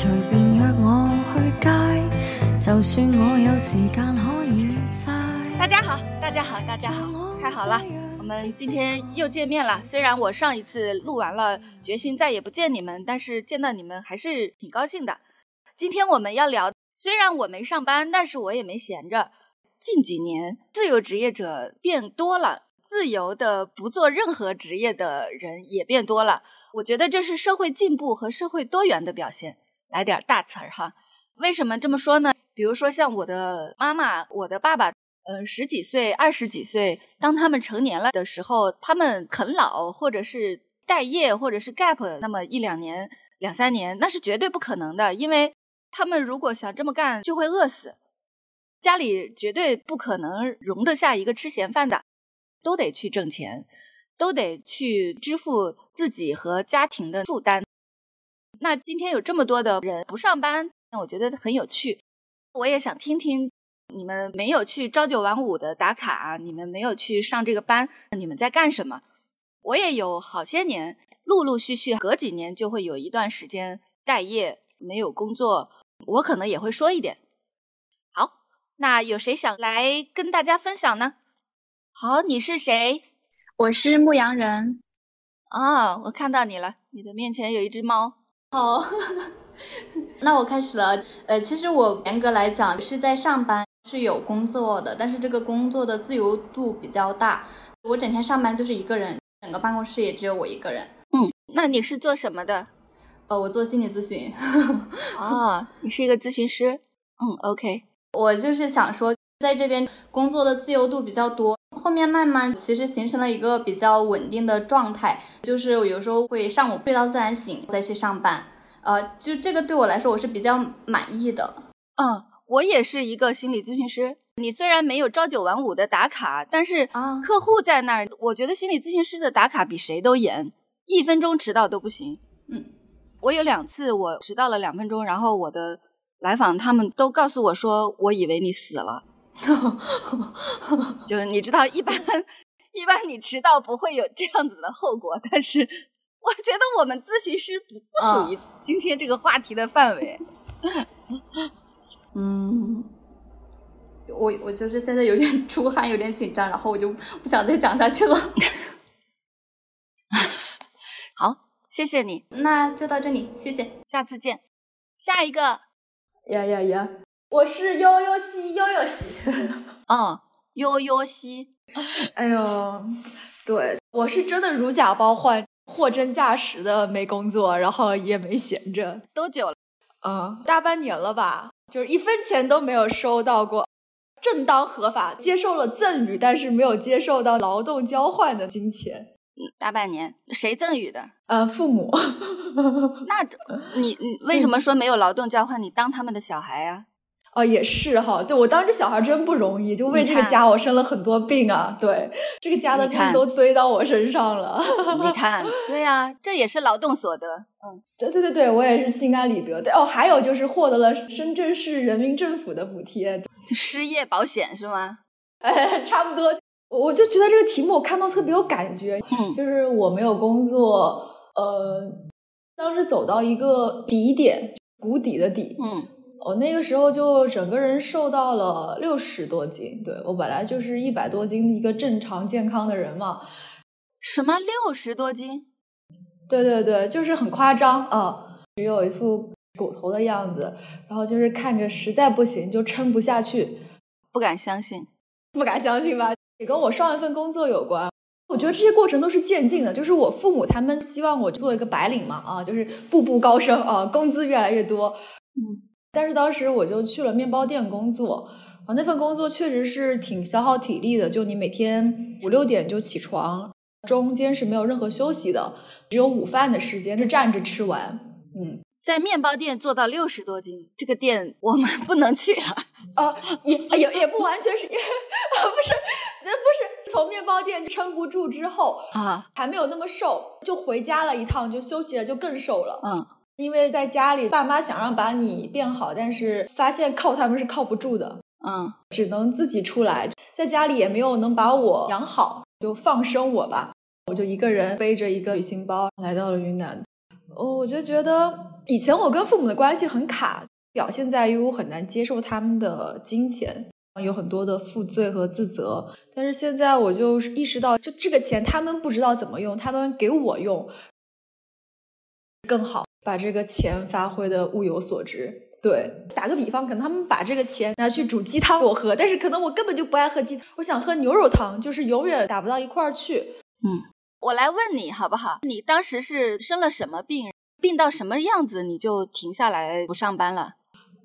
随便约我去街，就算我有时间可以晒。大家好，大家好，大家好，太好了，我们今天又见面了。虽然我上一次录完了，决心再也不见你们，但是见到你们还是挺高兴的。今天我们要聊，虽然我没上班，但是我也没闲着。近几年，自由职业者变多了，自由的不做任何职业的人也变多了。我觉得这是社会进步和社会多元的表现。来点大词儿哈，为什么这么说呢？比如说像我的妈妈、我的爸爸，呃，十几岁、二十几岁，当他们成年了的时候，他们啃老或者是待业或者是 gap，那么一两年、两三年，那是绝对不可能的，因为他们如果想这么干，就会饿死。家里绝对不可能容得下一个吃闲饭的，都得去挣钱，都得去支付自己和家庭的负担。那今天有这么多的人不上班，那我觉得很有趣。我也想听听你们没有去朝九晚五的打卡，你们没有去上这个班，你们在干什么？我也有好些年，陆陆续续隔几年就会有一段时间待业，没有工作，我可能也会说一点。好那有谁想来跟大家分享呢？好，你是谁？我是牧羊人。哦，我看到你了，你的面前有一只猫。好，那我开始了。呃，其实我严格来讲是在上班，是有工作的，但是这个工作的自由度比较大。我整天上班就是一个人，整个办公室也只有我一个人。嗯，那你是做什么的？呃，我做心理咨询。哦，你是一个咨询师。嗯，OK。我就是想说，在这边工作的自由度比较多，后面慢慢其实形成了一个比较稳定的状态，就是有时候会上午睡到自然醒再去上班，呃，就这个对我来说我是比较满意的。嗯，我也是一个心理咨询师，你虽然没有朝九晚五的打卡，但是啊，客户在那儿，我觉得心理咨询师的打卡比谁都严，一分钟迟到都不行。嗯，我有两次我迟到了两分钟，然后我的。来访他们都告诉我说，我以为你死了，就是你知道，一般一般你迟到不会有这样子的后果，但是我觉得我们咨询师不不属于今天这个话题的范围。嗯，我我就是现在有点出汗，有点紧张，然后我就不想再讲下去了。好，谢谢你，那就到这里，谢谢，下次见，下一个。呀呀呀！我是悠悠西，悠悠西。哦，悠悠西。哎呦，对，我是真的如假包换，货真价实的没工作，然后也没闲着。多久了？嗯，大半年了吧，就是一分钱都没有收到过，正当合法接受了赠与，但是没有接受到劳动交换的金钱。大半年，谁赠予的？呃，父母。那你你为什么说没有劳动交换？你当他们的小孩啊？哦，也是哈。对我当这小孩真不容易，就为这个家我生了很多病啊。对，这个家的病都堆到我身上了。你看，对呀，这也是劳动所得。嗯，对对对对，我也是心安理得。对哦，还有就是获得了深圳市人民政府的补贴，失业保险是吗？哎，差不多。我就觉得这个题目我看到特别有感觉，嗯，就是我没有工作，呃，当时走到一个底点，谷底的底，嗯，我那个时候就整个人瘦到了六十多斤，对我本来就是一百多斤一个正常健康的人嘛，什么六十多斤？对对对，就是很夸张啊，只有一副骨头的样子，然后就是看着实在不行就撑不下去，不敢相信，不敢相信吧。也跟我上一份工作有关，我觉得这些过程都是渐进的。就是我父母他们希望我做一个白领嘛，啊，就是步步高升啊，工资越来越多。嗯，但是当时我就去了面包店工作，啊，那份工作确实是挺消耗体力的。就你每天五六点就起床，中间是没有任何休息的，只有午饭的时间就站着吃完。嗯。在面包店做到六十多斤，这个店我们 不能去了。啊，也也也不完全是，不是，那不是从面包店撑不住之后啊，还没有那么瘦，就回家了一趟，就休息了，就更瘦了。嗯，因为在家里，爸妈想让把你变好，但是发现靠他们是靠不住的。嗯，只能自己出来，在家里也没有能把我养好，就放生我吧。我就一个人背着一个旅行包来到了云南。哦，我就觉得以前我跟父母的关系很卡，表现在于我很难接受他们的金钱，有很多的负罪和自责。但是现在我就意识到，就这个钱他们不知道怎么用，他们给我用更好，把这个钱发挥的物有所值。对，打个比方，可能他们把这个钱拿去煮鸡汤给我喝，但是可能我根本就不爱喝鸡汤，我想喝牛肉汤，就是永远打不到一块儿去。嗯，我来问你好不好？你当时是生了什么病？病到什么样子你就停下来不上班了？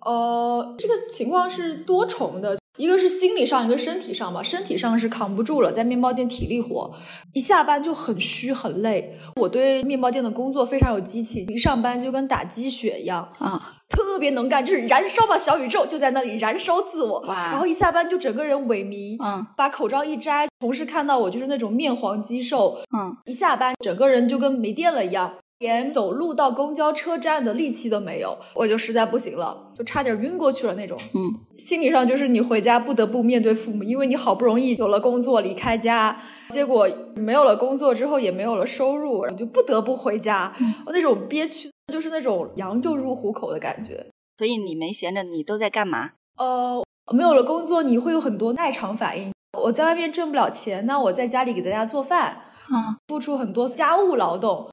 呃，这个情况是多重的，一个是心理上，一个身体上吧。身体上是扛不住了，在面包店体力活，一下班就很虚很累。我对面包店的工作非常有激情，一上班就跟打鸡血一样啊。特别能干，就是燃烧吧小宇宙，就在那里燃烧自我。哇！然后一下班就整个人萎靡，嗯，把口罩一摘，同事看到我就是那种面黄肌瘦，嗯，一下班整个人就跟没电了一样，连走路到公交车站的力气都没有，我就实在不行了，就差点晕过去了那种。嗯，心理上就是你回家不得不面对父母，因为你好不容易有了工作离开家，结果没有了工作之后也没有了收入，你就不得不回家，我那种憋屈。就是那种羊又入虎口的感觉，所以你没闲着，你都在干嘛？呃，没有了工作，你会有很多耐偿反应。我在外面挣不了钱，那我在家里给大家做饭。啊，付出很多家务劳动。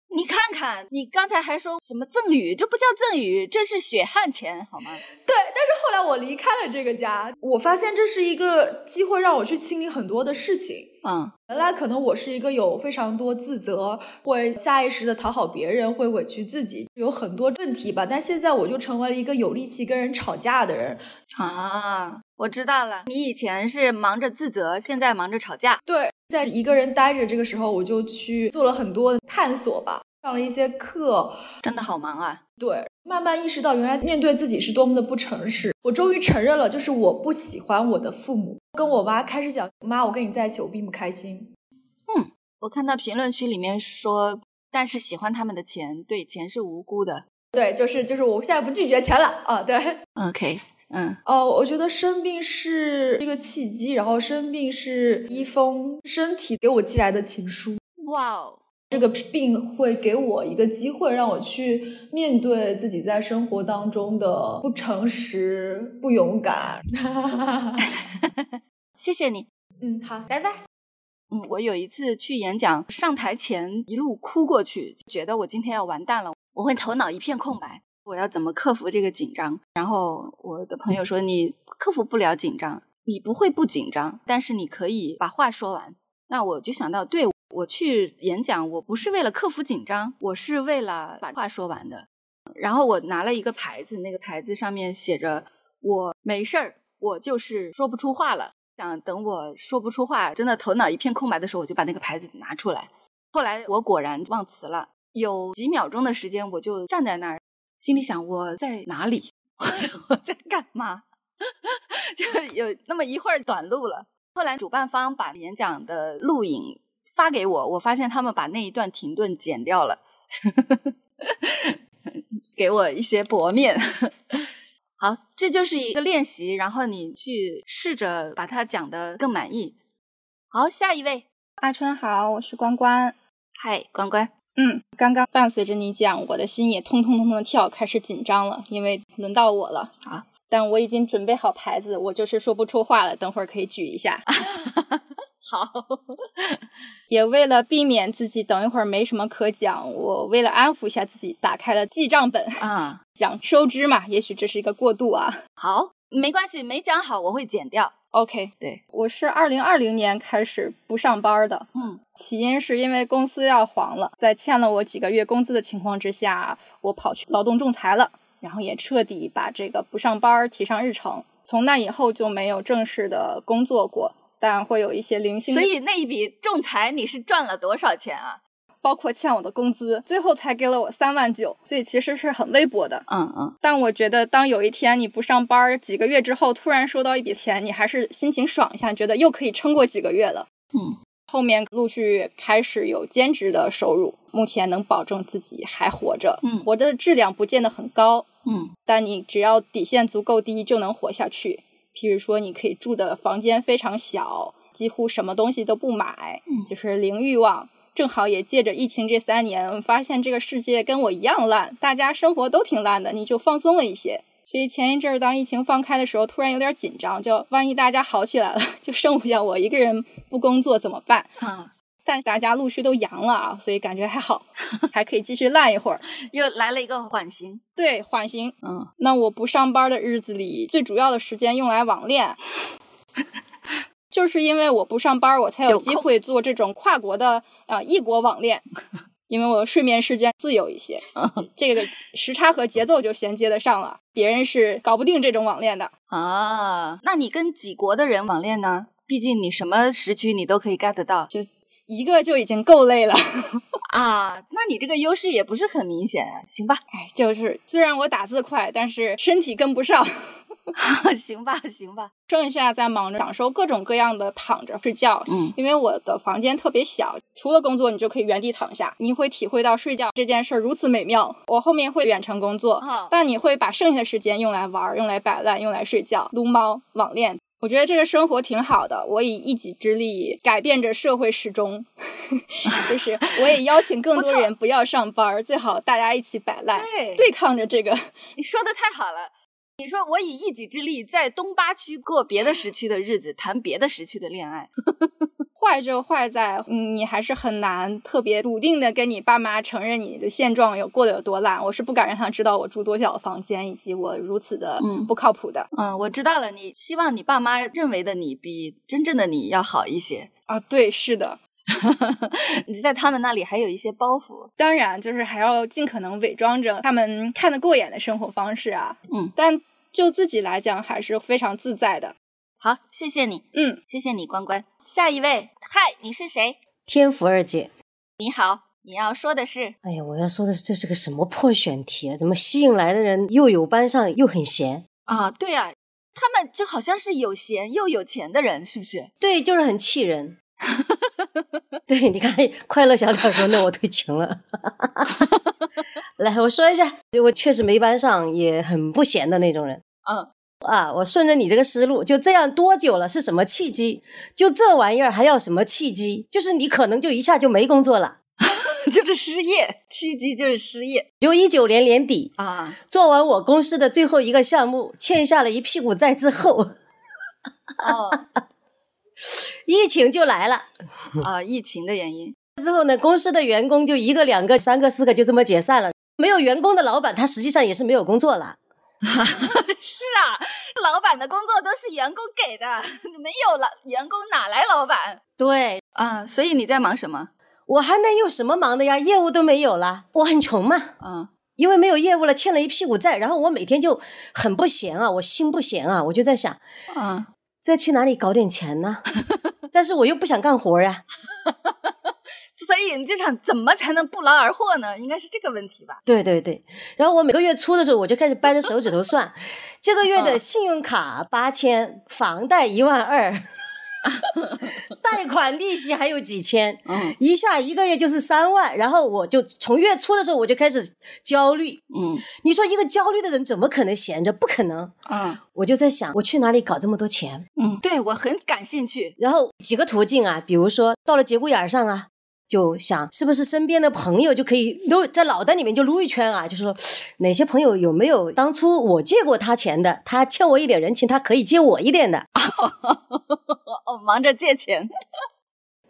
看，你刚才还说什么赠与？这不叫赠与，这是血汗钱，好吗？对，但是后来我离开了这个家，我发现这是一个机会，让我去清理很多的事情。嗯，原来可能我是一个有非常多自责，会下意识的讨好别人，会委屈自己，有很多问题吧。但现在我就成为了一个有力气跟人吵架的人。啊，我知道了，你以前是忙着自责，现在忙着吵架。对。在一个人待着这个时候，我就去做了很多探索吧，上了一些课，真的好忙啊。对，慢慢意识到原来面对自己是多么的不诚实。我终于承认了，就是我不喜欢我的父母。跟我妈开始讲，妈，我跟你在一起，我并不开心。嗯，我看到评论区里面说，但是喜欢他们的钱，对，钱是无辜的。对，就是就是，我现在不拒绝钱了啊。对，OK。嗯哦，我觉得生病是一个契机，然后生病是一封身体给我寄来的情书。哇哦，这个病会给我一个机会，让我去面对自己在生活当中的不诚实、不勇敢。谢谢你，嗯，好，拜拜。嗯，我有一次去演讲，上台前一路哭过去，觉得我今天要完蛋了，我会头脑一片空白。我要怎么克服这个紧张？然后我的朋友说：“你克服不了紧张，你不会不紧张，但是你可以把话说完。”那我就想到，对我去演讲，我不是为了克服紧张，我是为了把话说完的。然后我拿了一个牌子，那个牌子上面写着：“我没事儿，我就是说不出话了。”想等我说不出话，真的头脑一片空白的时候，我就把那个牌子拿出来。后来我果然忘词了，有几秒钟的时间，我就站在那儿。心里想我在哪里，我在干嘛？就有那么一会儿短路了。后来主办方把演讲的录影发给我，我发现他们把那一段停顿剪掉了，给我一些薄面。好，这就是一个练习，然后你去试着把它讲得更满意。好，下一位，阿春好，我是关关。嗨，关关。嗯，刚刚伴随着你讲，我的心也通通通通的跳，开始紧张了，因为轮到我了啊！但我已经准备好牌子，我就是说不出话了，等会儿可以举一下。好，也为了避免自己等一会儿没什么可讲，我为了安抚一下自己，打开了记账本啊，讲收支嘛，也许这是一个过渡啊。好，没关系，没讲好我会剪掉。OK，对，我是二零二零年开始不上班的，嗯，起因是因为公司要黄了，在欠了我几个月工资的情况之下，我跑去劳动仲裁了，然后也彻底把这个不上班提上日程。从那以后就没有正式的工作过，但会有一些零星。所以那一笔仲裁你是赚了多少钱啊？包括欠我的工资，最后才给了我三万九，所以其实是很微薄的。嗯嗯。但我觉得，当有一天你不上班，几个月之后突然收到一笔钱，你还是心情爽一下，觉得又可以撑过几个月了。嗯。后面陆续开始有兼职的收入，目前能保证自己还活着。嗯。活着的质量不见得很高。嗯。但你只要底线足够低，就能活下去。譬如说，你可以住的房间非常小，几乎什么东西都不买，嗯就是零欲望。正好也借着疫情这三年，发现这个世界跟我一样烂，大家生活都挺烂的，你就放松了一些。所以前一阵儿当疫情放开的时候，突然有点紧张，就万一大家好起来了，就剩下我一个人不工作怎么办？啊，但大家陆续都阳了啊，所以感觉还好，还可以继续烂一会儿。又来了一个缓刑。对，缓刑。嗯，那我不上班的日子里，最主要的时间用来网恋，就是因为我不上班，我才有机会做这种跨国的呃异国网恋。因为我睡眠时间自由一些，这个时差和节奏就衔接得上了，别人是搞不定这种网恋的。啊，那你跟几国的人网恋呢？毕竟你什么时区你都可以 get 到一个就已经够累了，啊，那你这个优势也不是很明显啊。行吧，哎，就是虽然我打字快，但是身体跟不上。行吧，行吧。剩下在忙着享受各种各样的躺着睡觉，嗯因为我的房间特别小，除了工作你就可以原地躺下，你会体会到睡觉这件事儿如此美妙。我后面会远程工作，哦但你会把剩下的时间用来玩儿、用来摆烂、用来睡觉、撸猫、网恋。我觉得这个生活挺好的，我以一己之力改变着社会时钟，就是我也邀请更多人不要上班儿，最好大家一起摆烂，对对抗着这个。你说的太好了。你说我以一己之力在东八区过别的时区的日子，谈别的时区的恋爱。坏就坏在，嗯，你还是很难特别笃定的跟你爸妈承认你的现状有过得有多烂。我是不敢让他知道我住多小的房间，以及我如此的嗯不靠谱的、嗯，我知道了。你希望你爸妈认为的你比真正的你要好一些。啊。对，是的，你在他们那里还有一些包袱。当然就是还要尽可能伪装着他们看得过眼的生活方式啊。嗯，但就自己来讲，还是非常自在的。好，谢谢你，嗯，谢谢你，关关。下一位，嗨，你是谁？天福二姐，你好，你要说的是，哎呀，我要说的是这是个什么破选题啊？怎么吸引来的人又有班上又很闲？啊，对啊，他们就好像是有闲又有钱的人，是不是？对，就是很气人。对，你看，快乐小鸟说：“那我退群了。”来，我说一下，我确实没班上，也很不闲的那种人。嗯，啊，我顺着你这个思路，就这样多久了？是什么契机？就这玩意儿还要什么契机？就是你可能就一下就没工作了。就是失业，契机就是失业就一九年年底啊。做完我公司的最后一个项目，欠下了一屁股债之后，哦，疫情就来了。啊，疫情的原因。之后呢，公司的员工就一个、两个、三个、四个就这么解散了。没有员工的老板，他实际上也是没有工作了。是啊，老板的工作都是员工给的，没有了员工哪来老板对，啊？所以你在忙什么？我还能有什么忙的呀？业务都没有了，我很穷嘛。嗯因为没有业务了，欠了一屁股债，然后我每天就很不闲啊，我心不闲啊，我就在想，嗯，再去哪里搞点钱呢？但是我又不想干活呀。所以你就想怎么才能不劳而获呢？应该是这个问题吧？对对对，然后我每个月初的时候，我就开始掰着手指头算，这个月的嗯信用卡八千，房贷一万二，贷款利息还有几千，嗯一下一个月就是三万，然后我就从月初的时候我就开始焦虑。嗯你说一个焦虑的人怎么可能闲着？不可能。嗯我就在想，我去哪里搞这么多钱？嗯，对我很感兴趣。然后几个途径啊，比如说到了节骨眼儿上啊，就想是不是身边的朋友就可以撸在脑袋里面就撸一圈啊，就是说哪些朋友有没有当初我借过他钱的，他欠我一点人情，他可以借我一点的。哦，忙着借钱。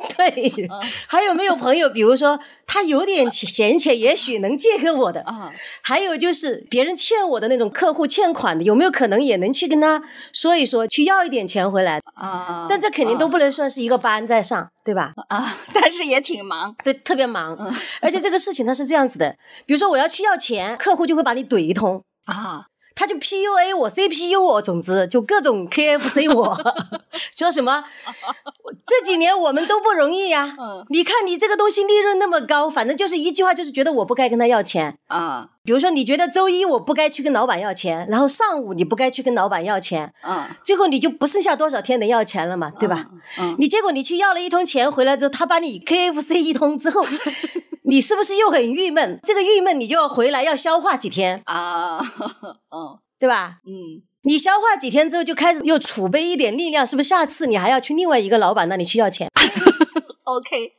对，还有没有朋友，比如说他有点闲钱，也许能借给我的。啊还有就是别人欠我的那种客户欠款的，有没有可能也能去跟他说一说，去要一点钱回来？啊！但这肯定都不能算是一个班在上，对吧？啊，但是也挺忙。对，特别忙，而且这个事情它是这样子的，比如说我要去要钱，客户就会把你怼一通，啊，他就 PUA 我，CPU 我，总之就各种 KFC 我，说什么这几年我们都不容易呀、嗯你看你这个东西利润那么高，反正就是一句话，就是觉得我不该跟他要钱。啊比如说，你觉得周一我不该去跟老板要钱，然后上午你不该去跟老板要钱，嗯，最后你就不剩下多少天能要钱了嘛，对吧？嗯？嗯，你结果你去要了一通钱回来之后，他把你 KFC 一通之后，你是不是又很郁闷？这个郁闷你就要回来要消化几天，啊，嗯 对吧？嗯你消化几天之后就开始又储备一点力量，是不是？下次你还要去另外一个老板那里去要钱，OK，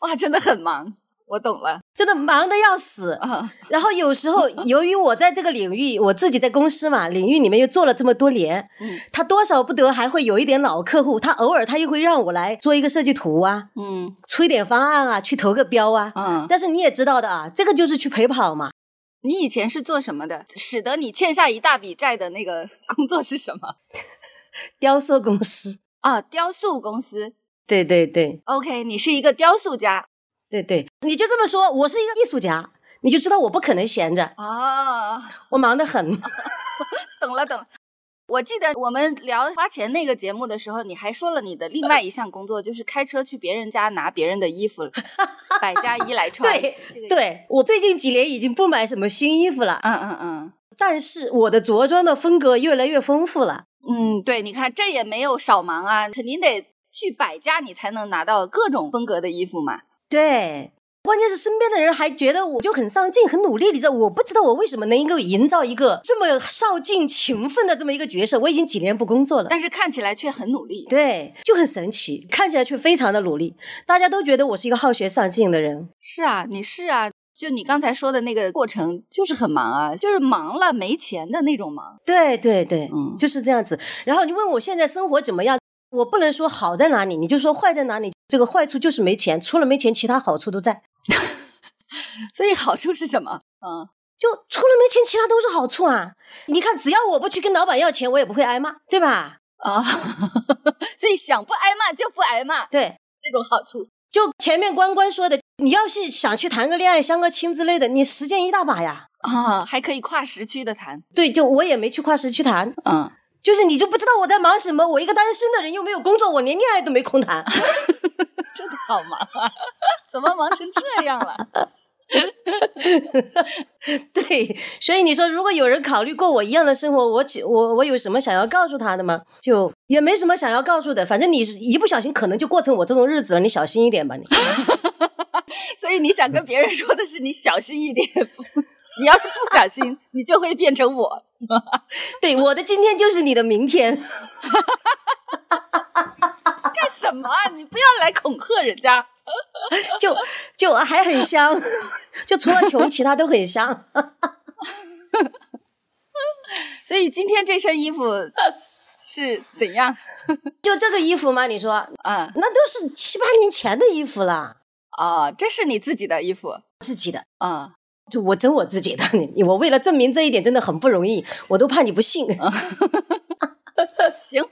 哇，真的很忙，我懂了真的忙的要死。啊。然后有时候，由于我在这个领域，我自己在公司嘛，领域里面又做了这么多年，嗯他多少不得还会有一点老客户，他偶尔他又会让我来做一个设计图啊，嗯出一点方案啊，去投个标啊。嗯，但是你也知道的啊，这个就是去陪跑嘛。你以前是做什么的？使得你欠下一大笔债的那个 工作是什么？雕塑公司，啊，雕塑公司。对对对 OK，你是一个雕塑家对对，你就这么说，我是一个艺术家，你就知道我不可能闲着，啊，我忙得很。懂了懂了。我记得我们聊花钱那个节目的时候，你还说了你的另外一项工作，就是开车去别人家拿别人的衣服，百家衣来穿。对这个，对，我最近几年已经不买什么新衣服了，嗯嗯嗯但是我的着装的风格越来越丰富了。嗯，对，你看这也没有少忙啊，肯定得去百家，你才能拿到各种风格的衣服嘛。对，关键是身边的人还觉得我就很上进、很努力，你知道，我不知道我为什么能够营造一个这么上进、勤奋的这么一个角色。我已经几年不工作了。但是看起来却很努力。对，就很神奇，看起来却非常的努力。大家都觉得我是一个好学上进的人。是啊，你是啊，就你刚才说的那个过程，就是很忙啊，就是忙了没钱的那种忙。对对对，嗯就是这样子。然后你问我现在生活怎么样，我不能说好在哪里，你就说坏在哪里。这个坏处就是没钱，除了没钱，其他好处都在。所以好处是什么？嗯，就除了没钱，其他都是好处啊！你看，只要我不去跟老板要钱，我也不会挨骂，对吧？啊，所以想不挨骂就不挨骂，对，这种好处。就前面关关说的，你要是想去谈个恋爱、相个亲之类的，你时间一大把呀。啊，还可以跨时区的谈，对，就我也没去跨时区谈，嗯，就是你就不知道我在忙什么。我一个单身的人又没有工作，我连恋爱都没空谈。真的好忙啊，怎么忙成这样了？对，所以你说，如果有人考虑过我一样的生活，我只我我有什么想要告诉他的吗？就也没什么想要告诉的，反正你是一不小心可能就过成我这种日子了，你小心一点吧你。所以你想跟别人说的是你小心一点，你要是不小心，你就会变成我，是吗？对，我的今天就是你的明天。干什么啊？你不要来恐吓人家。就就还很香，就除了穷，其他都很香。所以今天这身衣服是怎样？就这个衣服吗？你说，啊那都是七八年前的衣服了，啊，这是你自己的衣服自己的。啊？就我整我自己的，你我为了证明这一点真的很不容易，我都怕你不信。行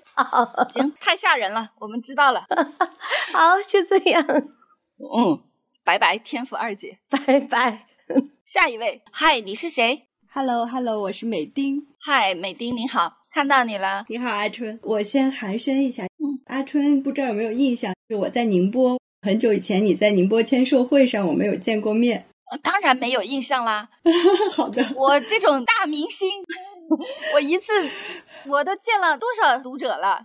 行，太吓人了，我们知道了。好，就这样，嗯，拜拜，天府二姐。拜拜。下一位，嗨，你是谁？Hello Hello，我是美丁。嗨，美丁，你好，看到你了。你好，阿春。我先寒暄一下，嗯，阿春不知道有没有印象？就我在宁波很久以前，你在宁波签售会上，我们有见过面。呃当然没有印象啦，好的，我这种大明星，我一次我都见了多少读者了？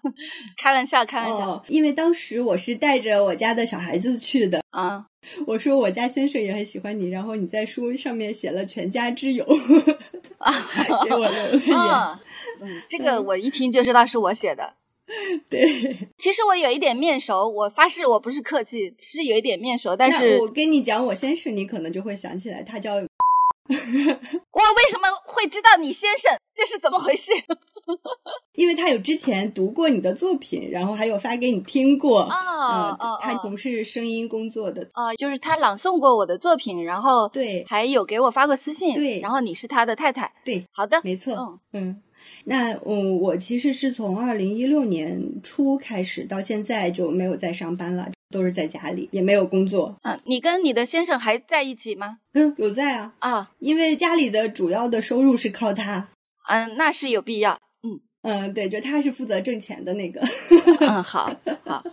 开玩笑，开玩笑。哦，因为当时我是带着我家的小孩子去的。啊，我说我家先生也很喜欢你，然后你在书上面写了“全家之友”，给我留了言。啊，嗯，这个我一听就知道是我写的。对，其实我有一点面熟，我发誓我不是客气，是有一点面熟，但是我跟你讲，我先生，你可能就会想起来，他叫 我为什么会知道你先生？这是怎么回事？因为他有之前读过你的作品，然后还有发给你听过。哦哦他从事声音工作的。哦，就是他朗诵过我的作品，然后对还有给我发过私信，对然后你是他的太太，对，好的，没错。嗯嗯，那嗯，我其实是从二零一六年初开始到现在就没有再上班了，都是在家里，也没有工作。嗯，你跟你的先生还在一起吗？嗯，有在啊，啊，因为家里的主要的收入是靠他。嗯，那是有必要，嗯嗯，对，就他是负责挣钱的那个。嗯，好，好，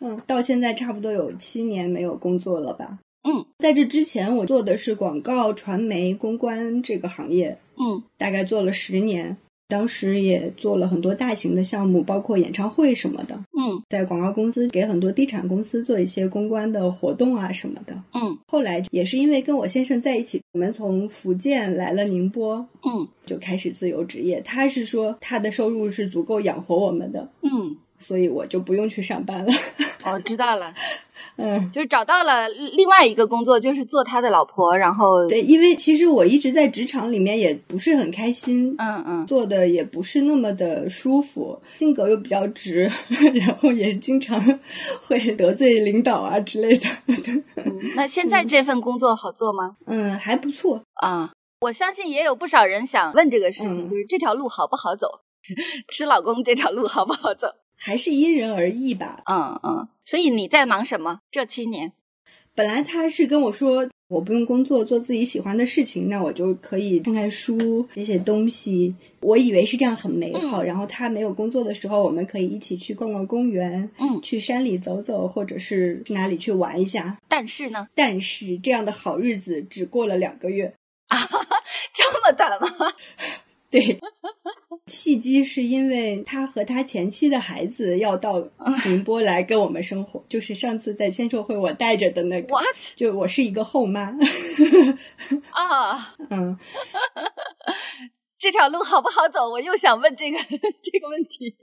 嗯，到现在差不多有七年没有工作了吧？嗯在这之前，我做的是广告、传媒、公关这个行业，嗯大概做了十年。当时也做了很多大型的项目，包括演唱会什么的。嗯嗯在广告公司给很多地产公司做一些公关的活动啊什么的。嗯后来也是因为跟我先生在一起，我们从福建来了宁波，嗯就开始自由职业。他是说他的收入是足够养活我们的，嗯，所以我就不用去上班了。哦知道了，嗯，就是找到了另外一个工作，就是做他的老婆，然后对，因为其实我一直在职场里面也不是很开心，嗯嗯做的也不是那么的舒服，性格又比较直，然后也经常 会得罪领导啊之类的。嗯，那现在这份工作好做吗？嗯，还不错。啊，我相信也有不少人想问这个事情，嗯就是这条路好不好走？吃老公这条路好不好走？还是因人而异吧。嗯嗯，所以你在忙什么？这七年？本来他是跟我说，我不用工作，做自己喜欢的事情，那我就可以看看书、写写东西。我以为是这样很美好。嗯然后他没有工作的时候，我们可以一起去逛逛公园，嗯去山里走走，或者是去哪里去玩一下。但是呢，但是这样的好日子只过了两个月啊。这么短吗？对，契机是因为他和他前妻的孩子要到宁波来跟我们生活，就是上次在签售会我带着的那个。What？就我是一个后妈，啊，嗯，这条路好不好走？我又想问这个这个问题。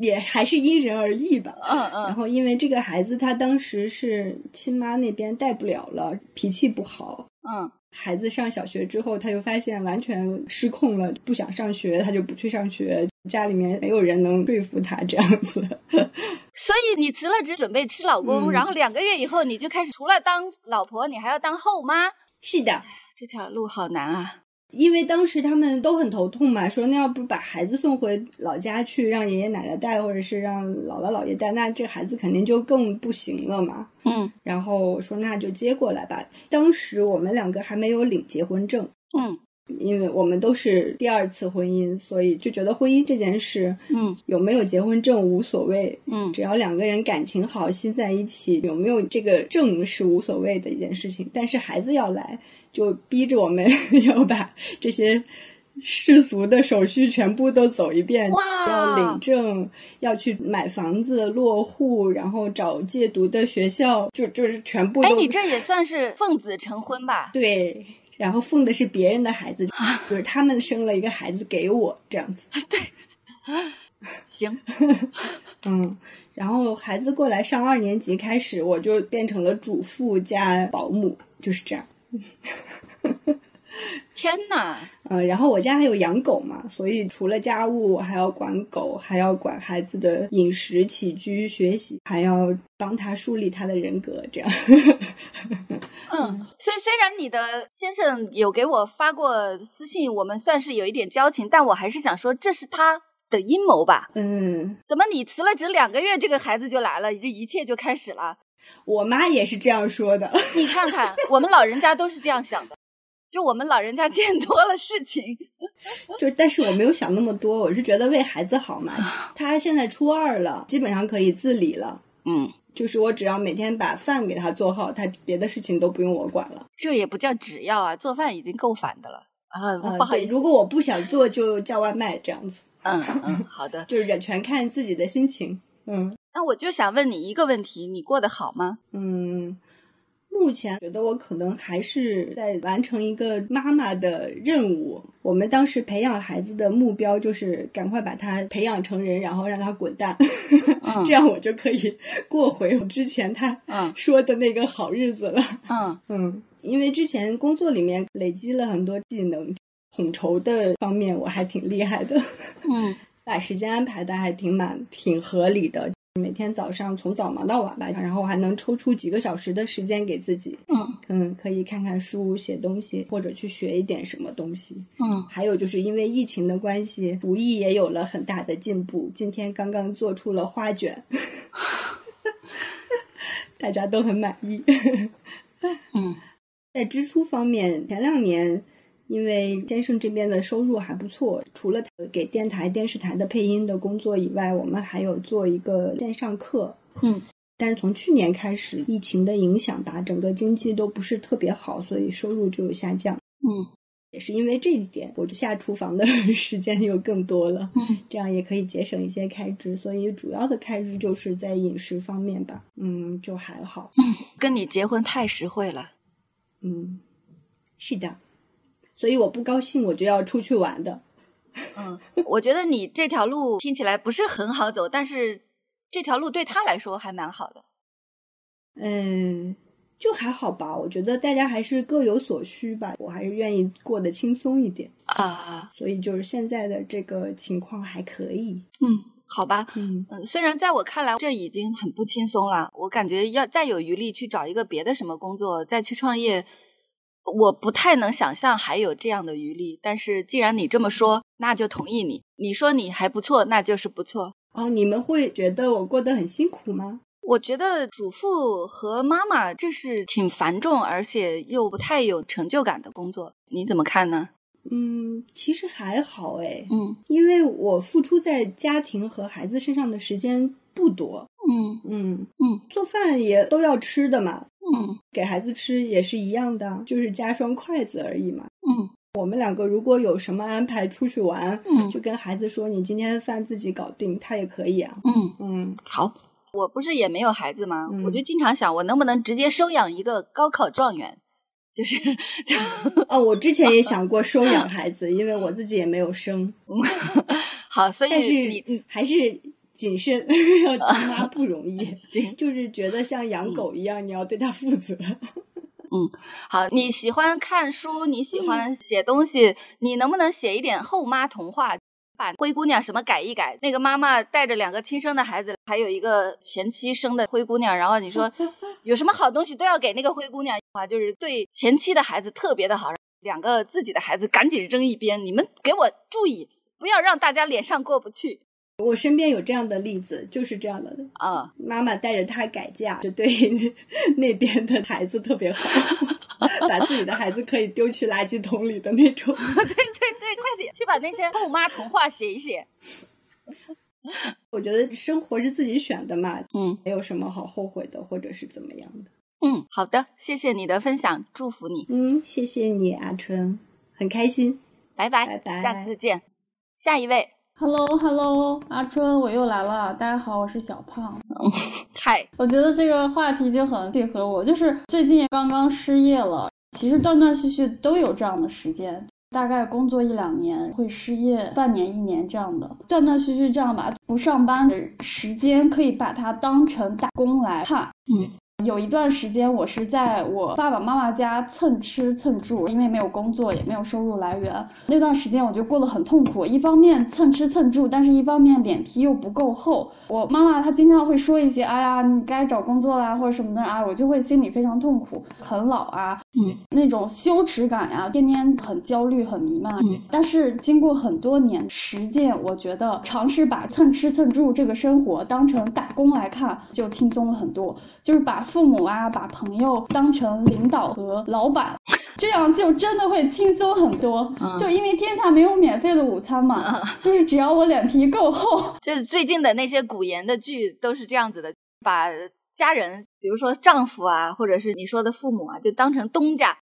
也还是因人而异吧。嗯嗯然嗯后因为这个孩子他当时是亲妈那边带不了了，脾气不好。嗯孩子上小学之后，他就发现完全失控了，不想上学，他就不去上学。家里面没有人能说服他这样子。所以你辞了职，准备吃老公，嗯然后两个月以后你就开始除了当老婆，你还要当后妈，是的，这条路好难啊。因为当时他们都很头痛嘛，说那要不把孩子送回老家去，让爷爷奶奶带，或者是让姥姥姥爷带，那这孩子肯定就更不行了嘛。嗯然后我说那就接过来吧。当时我们两个还没有领结婚证，嗯因为我们都是第二次婚姻，所以就觉得婚姻这件事嗯有没有结婚证无所谓，嗯只要两个人感情好，心在一起，有没有这个证是无所谓的一件事情。但是孩子要来，就逼着我们 要把这些世俗的手续全部都走一遍，哇要领证，要去买房子落户，然后找戒毒的学校，就就是全部都。哎，你这也算是奉子成婚吧？对。然后奉的是别人的孩子，就是他们生了一个孩子给我这样子。对 行，嗯，然后孩子过来上二年级开始，我就变成了主妇加保姆，就是这样。天哪！嗯，然后我家还有养狗嘛，所以除了家务，我还要管狗，还要管孩子的饮食起居、学习，还要帮他树立他的人格，这样。嗯，虽虽然你的先生有给我发过私信，我们算是有一点交情，但我还是想说，这是他的阴谋吧？嗯，怎么你辞了职两个月，这个孩子就来了，这一切就开始了？我妈也是这样说的。你看看，我们老人家都是这样想的，就我们老人家见多了事情。就但是我没有想那么多，我是觉得为孩子好嘛。他现在初二了，基本上可以自理了。嗯，就是我只要每天把饭给他做好，他别的事情都不用我管了。这也不叫只要啊，做饭已经够烦的了啊！不好意思，如果我不想做，就叫外卖这样子，嗯嗯，好的。就是全看自己的心情。嗯那我就想问你一个问题：你过得好吗？嗯，目前觉得我可能还是在完成一个妈妈的任务。我们当时培养孩子的目标就是赶快把他培养成人，然后让他滚蛋，嗯 这样我就可以过回我之前他嗯说的那个好日子了。嗯 嗯，因为之前工作里面累积了很多技能，统筹的方面我还挺厉害的，嗯把时间安排的还挺满、挺合理的。每天早上从早忙到晚吧，然后我还能抽出几个小时的时间给自己，嗯嗯，可以看看书、写东西，或者去学一点什么东西。嗯，还有就是因为疫情的关系，厨艺也有了很大的进步。今天刚刚做出了花卷，大家都很满意。嗯在支出方面，前两年因为先生这边的收入还不错，除了给电台、电视台的配音的工作以外，我们还有做一个线上课。嗯，但是从去年开始，疫情的影响吧，整个经济都不是特别好，所以收入就有下降。嗯也是因为这一点，我下厨房的 时间又更多了，嗯，这样也可以节省一些开支，所以主要的开支就是在饮食方面吧，嗯，就还好，嗯跟你结婚太实惠了。嗯，是的，所以我不高兴，我就要出去玩的。嗯，我觉得你这条路听起来不是很好走，但是这条路对他来说还蛮好的。嗯，就还好吧，我觉得大家还是各有所需吧，我还是愿意过得轻松一点，啊，所以就是现在的这个情况还可以。嗯，好吧，嗯，嗯，虽然在我看来这已经很不轻松了，我感觉要再有余力去找一个别的什么工作，再去创业，我不太能想象还有这样的余力。但是既然你这么说，那就同意你。你说你还不错，那就是不错。哦，你们会觉得我过得很辛苦吗？我觉得主妇和妈妈这是挺繁重，而且又不太有成就感的工作，你怎么看呢？嗯，其实还好诶，嗯因为我付出在家庭和孩子身上的时间不多。嗯嗯嗯，做饭也都要吃的嘛，嗯给孩子吃也是一样的，就是加双筷子而已嘛。嗯我们两个如果有什么安排出去玩，嗯就跟孩子说你今天饭自己搞定，他也可以啊。嗯，嗯，好。我不是也没有孩子吗？嗯我就经常想，我能不能直接收养一个高考状元？就是，就哦，我之前也想过收养孩子，因为我自己也没有生，好，所以但是你嗯。还是谨慎，要当妈 不容易行 就是觉得像养狗一样，你要对它负责。嗯好，你喜欢看书，你喜欢写东西，你能不能写一点后妈童话？把灰姑娘什么改一改？那个妈妈带着两个亲生的孩子，还有一个前妻生的灰姑娘，然后你说有什么好东西都要给那个灰姑娘，啊，就是对前妻的孩子特别的好，两个自己的孩子赶紧扔一边，你们给我注意，不要让大家脸上过不去我身边有这样的例子，就是这样的。啊！妈妈带着他改嫁，就对那边的孩子特别好，把自己的孩子可以丢去垃圾桶里的那种。对对对，快点去把那些后妈童话写一写。我觉得生活是自己选的嘛，嗯没有什么好后悔的，或者是怎么样的。嗯，好的，谢谢你的分享，祝福你，嗯，谢谢你，阿春，很开心。拜拜，拜拜下次见。下一位，Hello，Hello，阿春，我又来了。大家好，我是小胖。嗨，我觉得这个话题就很配合我，就是最近刚刚失业了，其实断断续续都有这样的时间，大概工作一两年会失业半年一年这样的，断断续续这样吧。不上班的时间可以把它当成打工来看。嗯。有一段时间，我是在我爸爸妈妈家蹭吃蹭住，因为没有工作，也没有收入来源。那段时间我就过得很痛苦，一方面蹭吃蹭住，但是一方面脸皮又不够厚。我妈妈她经常会说一些，哎呀，你该找工作啦或者什么的啊，我就会心里非常痛苦，很老啊，嗯，那种羞耻感呀，天天很焦虑，很弥漫。嗯，但是经过很多年实践，我觉得尝试把蹭吃蹭住这个生活当成打工来看，就轻松了很多。就是把父母啊，把朋友当成领导和老板，这样就真的会轻松很多。嗯就因为天下没有免费的午餐嘛，就是只要我脸皮够厚，就是最近的那些古言的剧都是这样子的，把家人，比如说丈夫啊，或者是你说的父母啊，就当成东家，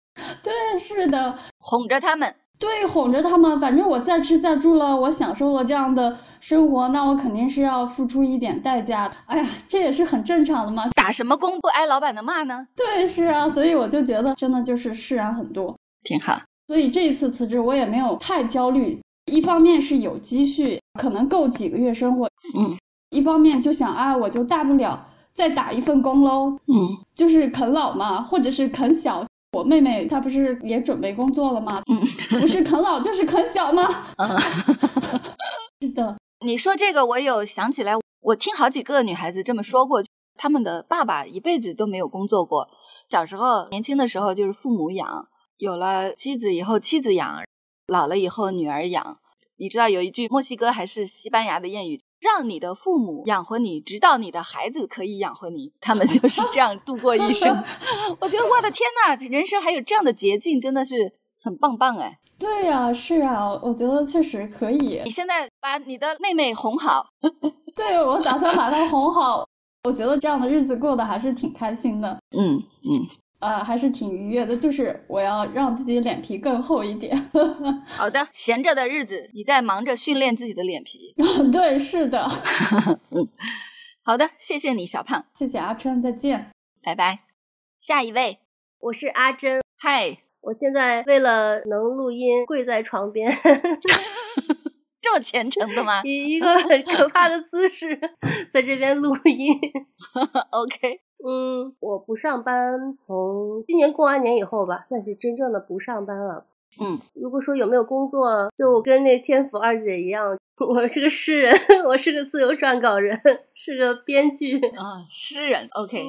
对，是的，哄着他们。对，哄着他们，反正我再吃再住了，我享受了这样的生活，那我肯定是要付出一点代价。哎呀，这也是很正常的嘛。打什么工不挨老板的骂呢？对，是啊，所以我就觉得真的就是释然很多。挺好。所以这一次辞职我也没有太焦虑，一方面是有积蓄，可能够几个月生活，嗯，一方面就想啊，我就大不了再打一份工喽，嗯就是啃老嘛，或者是啃小。我妹妹她不是也准备工作了吗？嗯，不是啃老就是啃小吗？嗯，是的，你说这个，我有想起来，我听好几个女孩子这么说过，他们的爸爸一辈子都没有工作过，小时候年轻的时候就是父母养，有了妻子以后妻子养，老了以后女儿养。你知道有一句墨西哥还是西班牙的谚语，让你的父母养活你，直到你的孩子可以养活你。他们就是这样度过一生。我觉得我的天呐，人生还有这样的捷径，真的是很棒棒哎！对呀、是啊，我觉得确实可以你。现在把你的妹妹哄好，对我打算把她哄好，我觉得这样的日子过得还是挺开心的。嗯嗯呃，还是挺愉悦的，就是我要让自己脸皮更厚一点。好的，闲着的日子你在忙着训练自己的脸皮。对，是的。嗯，好的，谢谢你，小胖。谢谢阿琛，再见，拜拜。下一位，我是阿珍。嗨，我现在为了能录音，跪在床边。这么虔诚的吗？以一个很可怕的姿势在这边录音。OK，嗯，我不上班，从今年过完年以后吧，算是真正的不上班了。嗯，如果说有没有工作，就我跟那天府二姐一样，我是个诗人，我是个自由撰稿人，是个编剧。啊，诗人。OK，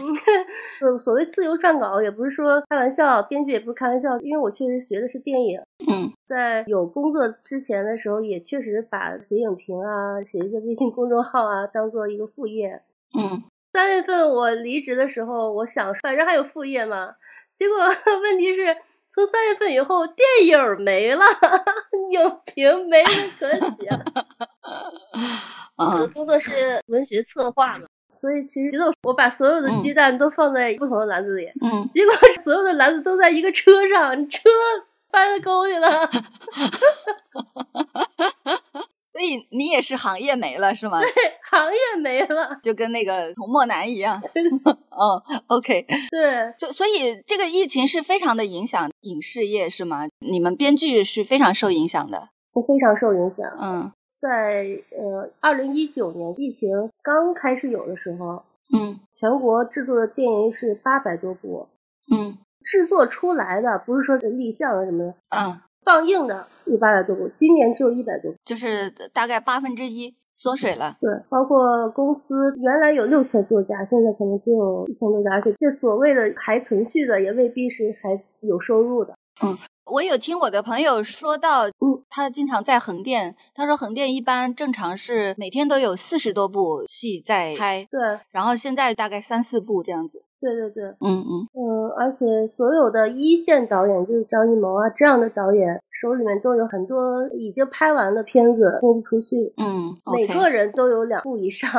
嗯，所谓自由撰稿，也不是说开玩笑，编剧也不是开玩笑，因为我确实学的是电影。嗯，在有工作之前的时候，也确实把写影评啊、写一些微信公众号啊，当做一个副业。嗯，三月份我离职的时候，我想反正还有副业嘛，结果 问题是从三月份以后，电影没了，影评没人可写。了。我的嗯工作是文学策划嘛，所以其实觉得我把所有的鸡蛋都放在不同的篮子里，嗯，结果所有的篮子都在一个车上，车翻了沟里了。所以你也是行业没了是吗？对行业没了，就跟那个童漠男一样。嗯，OK。对，所所以这个疫情是非常的影响影视业是吗？你们编剧是非常受影响的。非常受影响。嗯在呃，二零一九年疫情刚开始有的时候，嗯全国制作的电影是八百多部，嗯制作出来的不是说立项的什么的，嗯，放映的有八百多部，今年只有一百多部。就是大概八分之一缩水了。对，包括公司原来有六千多家，现在可能只有一千多家，而且这所谓的还存续的，也未必是还有收入的。嗯我有听我的朋友说到，嗯，他经常在横店，他说横店一般正常是每天都有四十多部戏在拍，对，然后现在大概三四部这样子。对对对，嗯嗯嗯，而且所有的一线导演，就是张艺谋啊这样的导演，手里面都有很多已经拍完的片子播不出去，嗯每个人都有两部以上。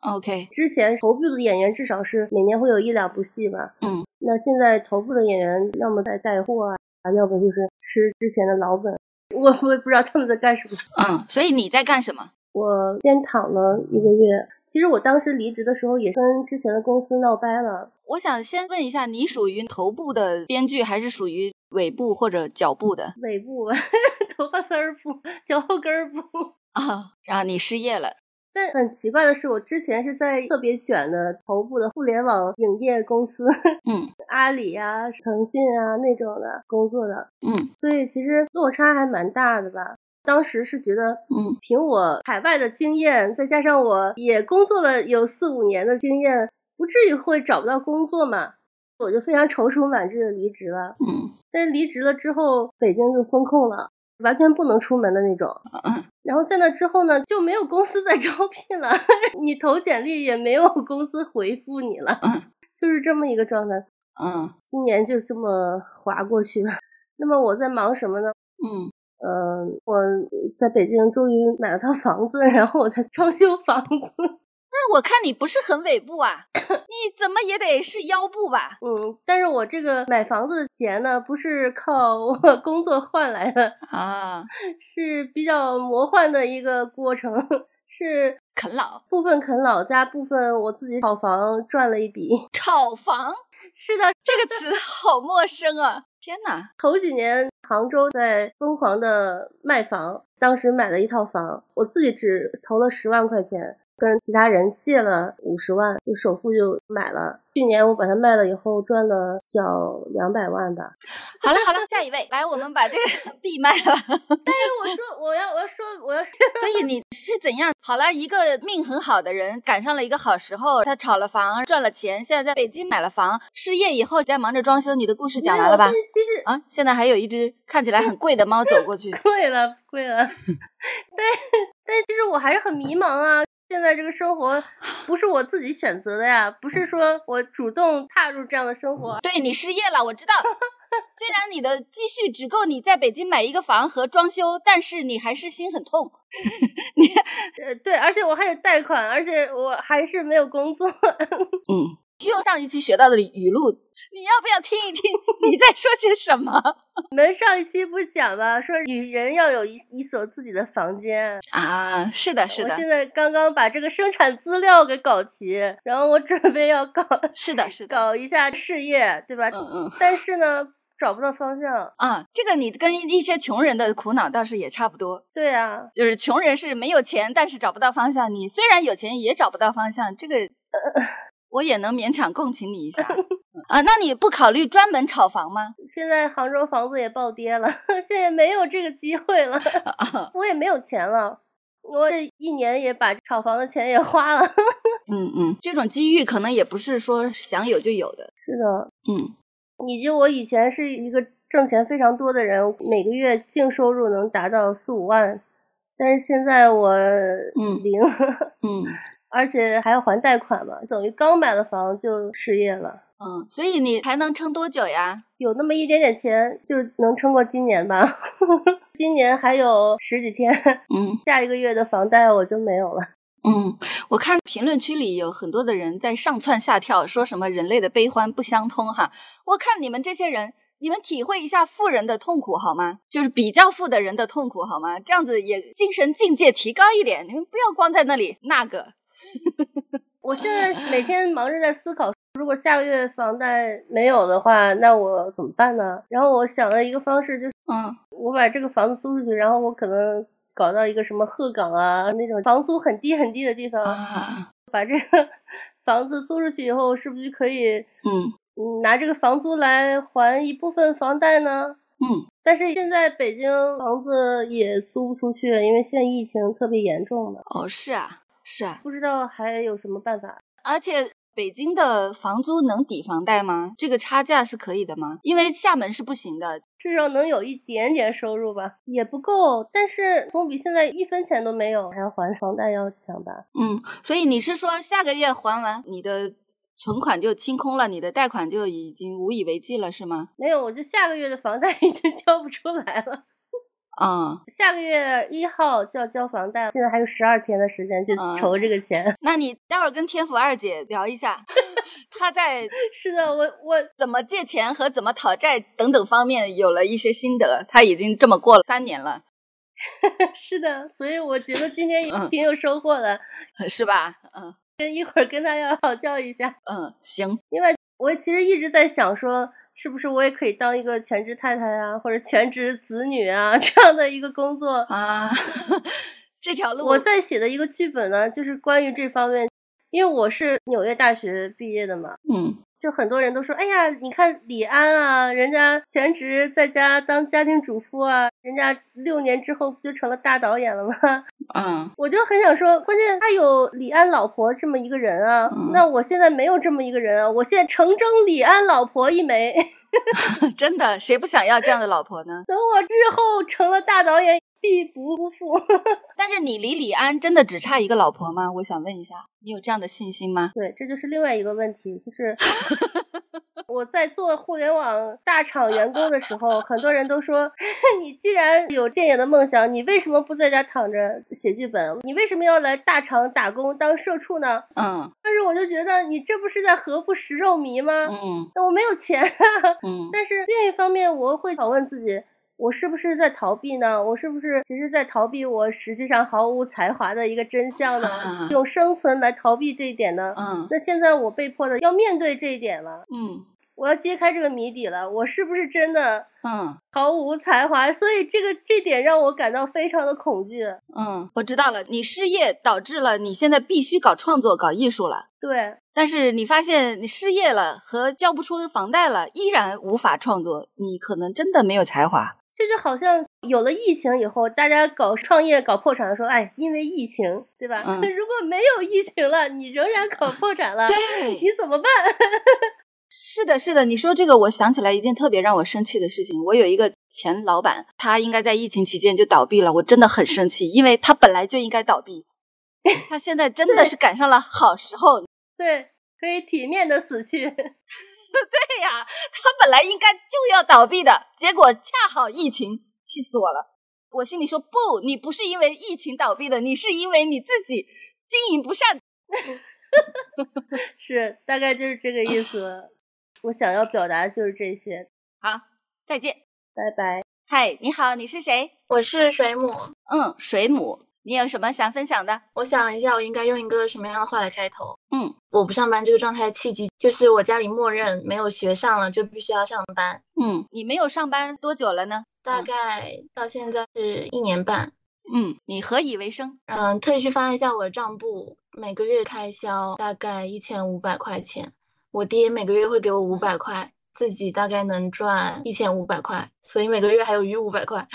OK，之前头部的演员至少是每年会有一两部戏吧，嗯，那现在头部的演员要么在带货啊，要不就是吃之前的老本。我我也不知道他们在干什么。嗯，所以你在干什么？我先躺了一个月。其实我当时离职的时候也跟之前的公司闹掰了。我想先问一下，你属于头部的编剧，还是属于尾部或者脚部的 尾部吧，头发丝儿部，脚后跟儿部。啊？然后你失业了。但很奇怪的是，我之前是在特别卷的头部的互联网影业公司，嗯阿里啊、腾讯啊那种的工作的，嗯所以其实落差还蛮大的吧。当时是觉得，嗯，凭我海外的经验，再加上我也工作了有四五年的经验，不至于会找不到工作嘛。我就非常踌躇满志的离职了。嗯但是离职了之后，北京就封控了，完全不能出门的那种。嗯然后在那之后呢，就没有公司在招聘了，你投简历也没有公司回复你了，嗯 就是这么一个状态。嗯今年就这么划过去了。那么我在忙什么呢？嗯呃，我在北京终于买了套房子，然后我在装修房子。那我看你不是很尾部啊，你怎么也得是腰部吧？嗯，但是我这个买房子的钱呢，不是靠我工作换来的，啊，是比较魔幻的一个过程，是啃老部分啃老加部分我自己炒房赚了一笔。炒房 是的，这个词好陌生啊！天哪，头几年杭州在疯狂的卖房，当时买了一套房，我自己只投了十万块钱，跟其他人借了五十万，就首付就买了。去年我把它卖了以后，赚了小两百万吧。好了好了，下一位来，我们把这个 闭麦了。但 是我说我要我要说我要说，所以你是怎样？好了，一个命很好的人赶上了一个好时候，他炒了房赚了钱，现在在北京买了房，失业以后在忙着装修。你的故事讲完了吧没有？其实啊，现在还有一只看起来很贵的猫走过去。贵了贵了，但但其实我还是很迷茫啊。现在这个生活 不是我自己选择的呀，不是说我主动踏入这样的生活。对你失业了，我知道。虽然你的积蓄只够你在北京买一个房和装修，但是你还是心很痛。你呃，对，而且我还有贷款，而且我还是没有工作。嗯，用上一期学到的语录，你要不要听一听 你在说些什么你们上一期不讲吗？说女人要有一一所自己的房间。啊？是的，是的，我现在刚刚把这个生产资料给搞齐，然后我准备要搞是的，是的，搞一下事业，对吧？嗯嗯但是呢，找不到方向。啊，这个你跟一些穷人的苦恼倒是也差不多，对啊，就是穷人是没有钱，但是找不到方向。你虽然有钱，也找不到方向，这个、呃、我也能勉强共情你一下 啊。那你不考虑专门炒房吗？现在杭州房子也暴跌了，现在没有这个机会了，我也没有钱了。我这一年也把炒房的钱也花了。嗯嗯，这种机遇可能也不是说想有就有的。是的，嗯，以及我以前是一个挣钱非常多的人，每个月净收入能达到四五万，但是现在我嗯零，嗯而且还要还贷款嘛，等于刚买了房就失业了。嗯，所以你还能撑多久呀？有那么一点点钱，就能撑过今年吧。今年还有十几天，嗯下一个月的房贷我就没有了。嗯，我看评论区里有很多的人在上蹿下跳，说什么人类的悲欢不相通哈。我看你们这些人，你们体会一下富人的痛苦好吗？就是比较富的人的痛苦好吗？这样子也精神境界提高一点。你们不要光在那里那个。我现在每天忙着在思考，如果下个月房贷没有的话，那我怎么办呢？然后我想了一个方式，就是嗯。我把这个房子租出去，然后我可能搞到一个什么鹤岗啊那种房租很低很低的地方，啊。把这个房子租出去以后，是不是就可以嗯。嗯拿这个房租来还一部分房贷呢？嗯。但是现在北京房子也租不出去，因为现在疫情特别严重嘛，哦是啊是啊，不知道还有什么办法。而且。北京的房租能抵房贷吗？这个差价是可以的吗？因为厦门是不行的。至少能有一点点收入吧，也不够，但是总比现在一分钱都没有还要还房贷要强吧？嗯，所以你是说下个月还完，你的存款就清空了，你的贷款就已经无以为继了，是吗？没有，我就下个月的房贷已经 交不出来了。啊、下个月一号就要交房贷，现在还有十二天的时间就啊筹这个钱。那你待会儿跟天府二姐聊一下，她在 是的，我我怎么借钱和怎么讨债等等方面有了一些心得。她已经这么过了三年了，是的，所以我觉得今天也挺有收获的，是吧？嗯跟一会儿跟他要讨教一下，嗯，行，因为我其实一直在想说。是不是我也可以当一个全职太太啊，或者全职子女啊 这样的一个工作？啊，这条路我在写的一个剧本呢，就是关于这方面，因为我是纽约大学毕业的嘛，嗯就很多人都说，哎呀，你看李安啊，人家全职在家当家庭主妇啊，人家六年之后不就成了大导演了吗？嗯我就很想说，关键他有李安老婆这么一个人啊，嗯那我现在没有这么一个人啊，我现在成征李安老婆一枚，真的，谁不想要这样的老婆呢？等我日后成了大导演，必不负。但是你离李安真的只差一个老婆吗？我想问一下，你有这样的信心吗？对，这就是另外一个问题，就是 我在做互联网大厂员工的时候，很多人都说，你既然有电影的梦想，你为什么不在家躺着写剧本？你为什么要来大厂打工当社畜呢？嗯但是我就觉得，你这不是在何不食肉糜吗？嗯那我没有钱啊。嗯但是另一方面，我会拷问自己。我是不是在逃避呢？我是不是其实在逃避我实际上毫无才华的一个真相呢？啊用生存来逃避这一点呢？嗯那现在我被迫的要面对这一点了，嗯我要揭开这个谜底了。我是不是真的嗯毫无才华？所以这个这点让我感到非常的恐惧。嗯，我知道了，你失业导致了你现在必须搞创作、搞艺术了。对，但是你发现你失业了和交不出房贷了，依然无法创作，你可能真的没有才华。这就好像有了疫情以后，大家搞创业、搞破产的时候，哎，因为疫情，对吧？嗯 如果没有疫情了，你仍然搞破产了，对，你怎么办？是的，是的，你说这个，我想起来一件特别让我生气的事情。我有一个前老板，他应该在疫情期间就倒闭了，我真的很生气，因为他本来就应该倒闭，他现在真的是赶上了好时候。对，可以体面的死去。对呀，他本来应该就要倒闭的，结果恰好疫情，气死我了。我心里说不，你不是因为疫情倒闭的，你是因为你自己经营不善。是，大概就是这个意思。我想要表达就是这些。好，再见，拜拜。嗨，你好，你是谁？我是水母。嗯，水母，你有什么想分享的？我想了一下，我应该用一个什么样的话来开头？嗯，我不上班这个状态的契机，就是我家里默认没有学上了就必须要上班。嗯，你没有上班多久了呢？大概到现在是一年半。嗯，你何以为生？嗯，特意去翻了一下我的账簿，每个月开销大概一千五百块钱。我爹每个月会给我五百块，自己大概能赚一千五百块，所以每个月还有余五百块。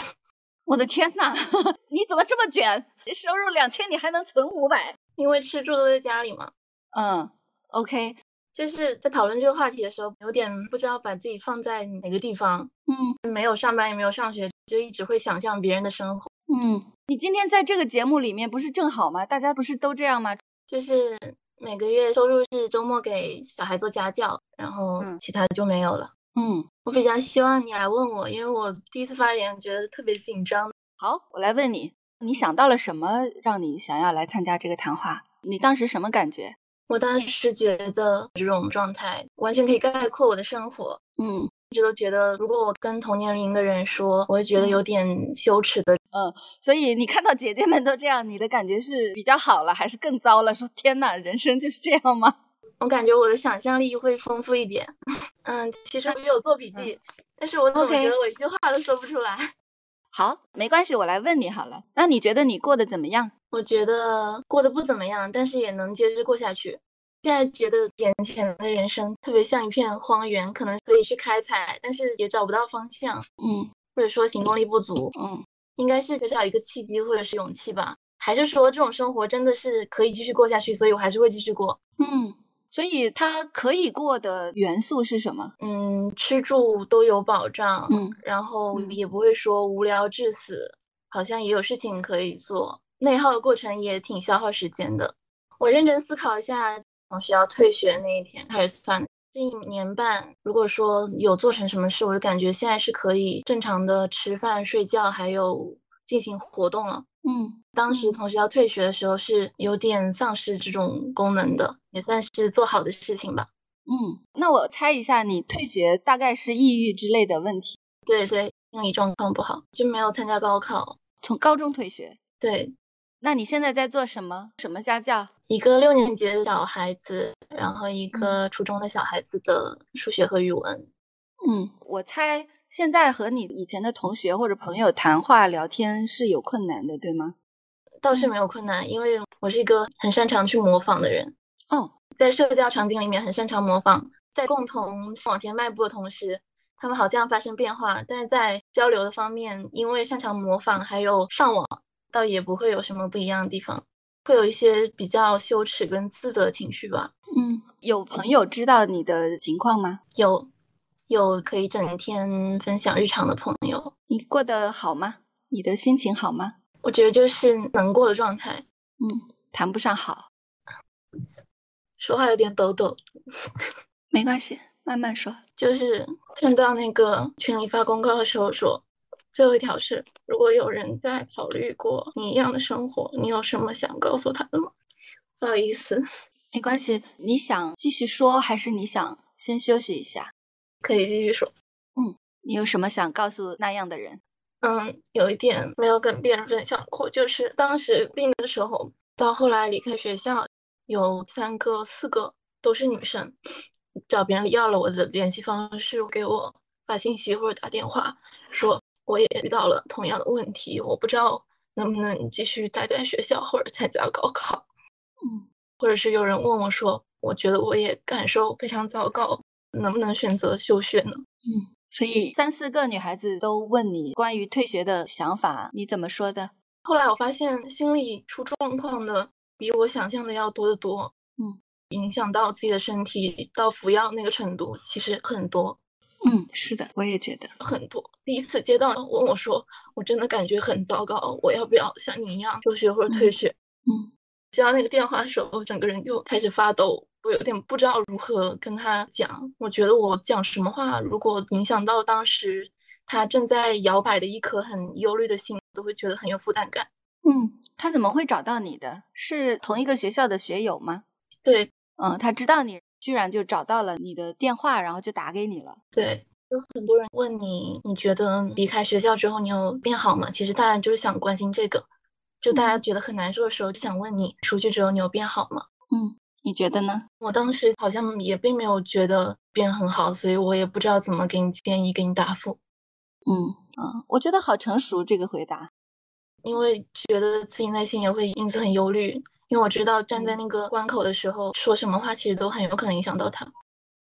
我的天呐，你怎么这么卷？收入两千，你还能存五百？因为吃住都在家里嘛。嗯，OK，就是在讨论这个话题的时候，有点不知道把自己放在哪个地方。嗯，没有上班，也没有上学，就一直会想象别人的生活。嗯，你今天在这个节目里面不是正好吗？大家不是都这样吗？就是每个月收入是周末给小孩做家教，然后其他就没有了。嗯，我比较希望你来问我，因为我第一次发言觉得特别紧张。好，我来问你，你想到了什么让你想要来参加这个谈话？你当时什么感觉？我当时觉得这种状态完全可以概括我的生活。嗯，一直都觉得，如果我跟同年龄的人说，我会觉得有点羞耻的。嗯，所以你看到姐姐们都这样，你的感觉是比较好了，还是更糟了？说天呐，人生就是这样吗？我感觉我的想象力会丰富一点。嗯，其实我有做笔记，但是我怎么觉得我一句话都说不出来？好，没关系，我来问你好了。那你觉得你过得怎么样？我觉得过得不怎么样，但是也能接着过下去。现在觉得眼前的人生特别像一片荒原，可能可以去开采，但是也找不到方向。嗯，或者说行动力不足。嗯，应该是缺少一个契机或者是勇气吧？还是说这种生活真的是可以继续过下去，所以我还是会继续过？嗯，所以它可以过的元素是什么？嗯，吃住都有保障。嗯，然后也不会说无聊致死，好像也有事情可以做。内耗的过程也挺消耗时间的。我认真思考一下，从学校退学那一天开始算，这一年半，如果说有做成什么事，我就感觉现在是可以正常的吃饭、睡觉，还有进行活动了。嗯，当时从学校退学的时候是有点丧失这种功能的，也算是做好的事情吧。嗯，那我猜一下，你退学大概是抑郁之类的问题？对对，心理状况不好，就没有参加高考，从高中退学。对，那你现在在做什么？什么家教？一个六年级的小孩子，然后一个初中的小孩子的数学和语文。嗯，我猜现在和你以前的同学或者朋友谈话聊天是有困难的，对吗？倒是没有困难，因为我是一个很擅长去模仿的人。哦，在社交场景里面很擅长模仿，在共同往前迈步的同时，他们好像发生变化，但是在交流的方面，因为擅长模仿，还有上网，倒也不会有什么不一样的地方。会有一些比较羞耻跟自责情绪吧。嗯，有朋友知道你的情况吗？有，有可以整天分享日常的朋友。你过得好吗？你的心情好吗？我觉得就是能过的状态。嗯，谈不上好，说话有点抖抖。没关系，慢慢说。就是看到那个群里发公告的时候说，最后一条是：如果有人在考虑过你一样的生活，你有什么想告诉他的吗？不好意思，没关系。你想继续说，还是你想先休息一下？可以继续说。嗯，你有什么想告诉那样的人？嗯，有一点没有跟别人分享过，就是当时病的时候，到后来离开学校，有三个、四个都是女生，找别人要了我的联系方式，给我发信息或者打电话，说我也遇到了同样的问题，我不知道能不能继续待在学校或者参加高考。嗯，或者是有人问我说，我觉得我也感受非常糟糕，能不能选择休学呢？嗯。所以三四个女孩子都问你关于退学的想法，你怎么说的？后来我发现心理出状况的比我想象的要多得多。嗯，影响到自己的身体到服药那个程度其实很多。嗯，是的，我也觉得很多。第一次接到问我说，我真的感觉很糟糕，我要不要像你一样休学或者退学？嗯，接到那个电话的时候，我整个人就开始发抖。我有点不知道如何跟他讲，我觉得我讲什么话，如果影响到当时他正在摇摆的一颗很忧虑的心，都会觉得很有负担感。嗯，他怎么会找到你的？是同一个学校的学友吗？对，嗯，他知道你居然就找到了你的电话，然后就打给你了。对，有很多人问你，你觉得离开学校之后你有变好吗？其实大家就是想关心这个，就大家觉得很难受的时候，就想问你出去之后你有变好吗？嗯，你觉得呢？我当时好像也并没有觉得变很好，所以我也不知道怎么给你建议，给你答复。嗯嗯，我觉得好成熟这个回答，因为觉得自己内心也会因此很忧虑，因为我知道站在那个关口的时候，说什么话其实都很有可能影响到他。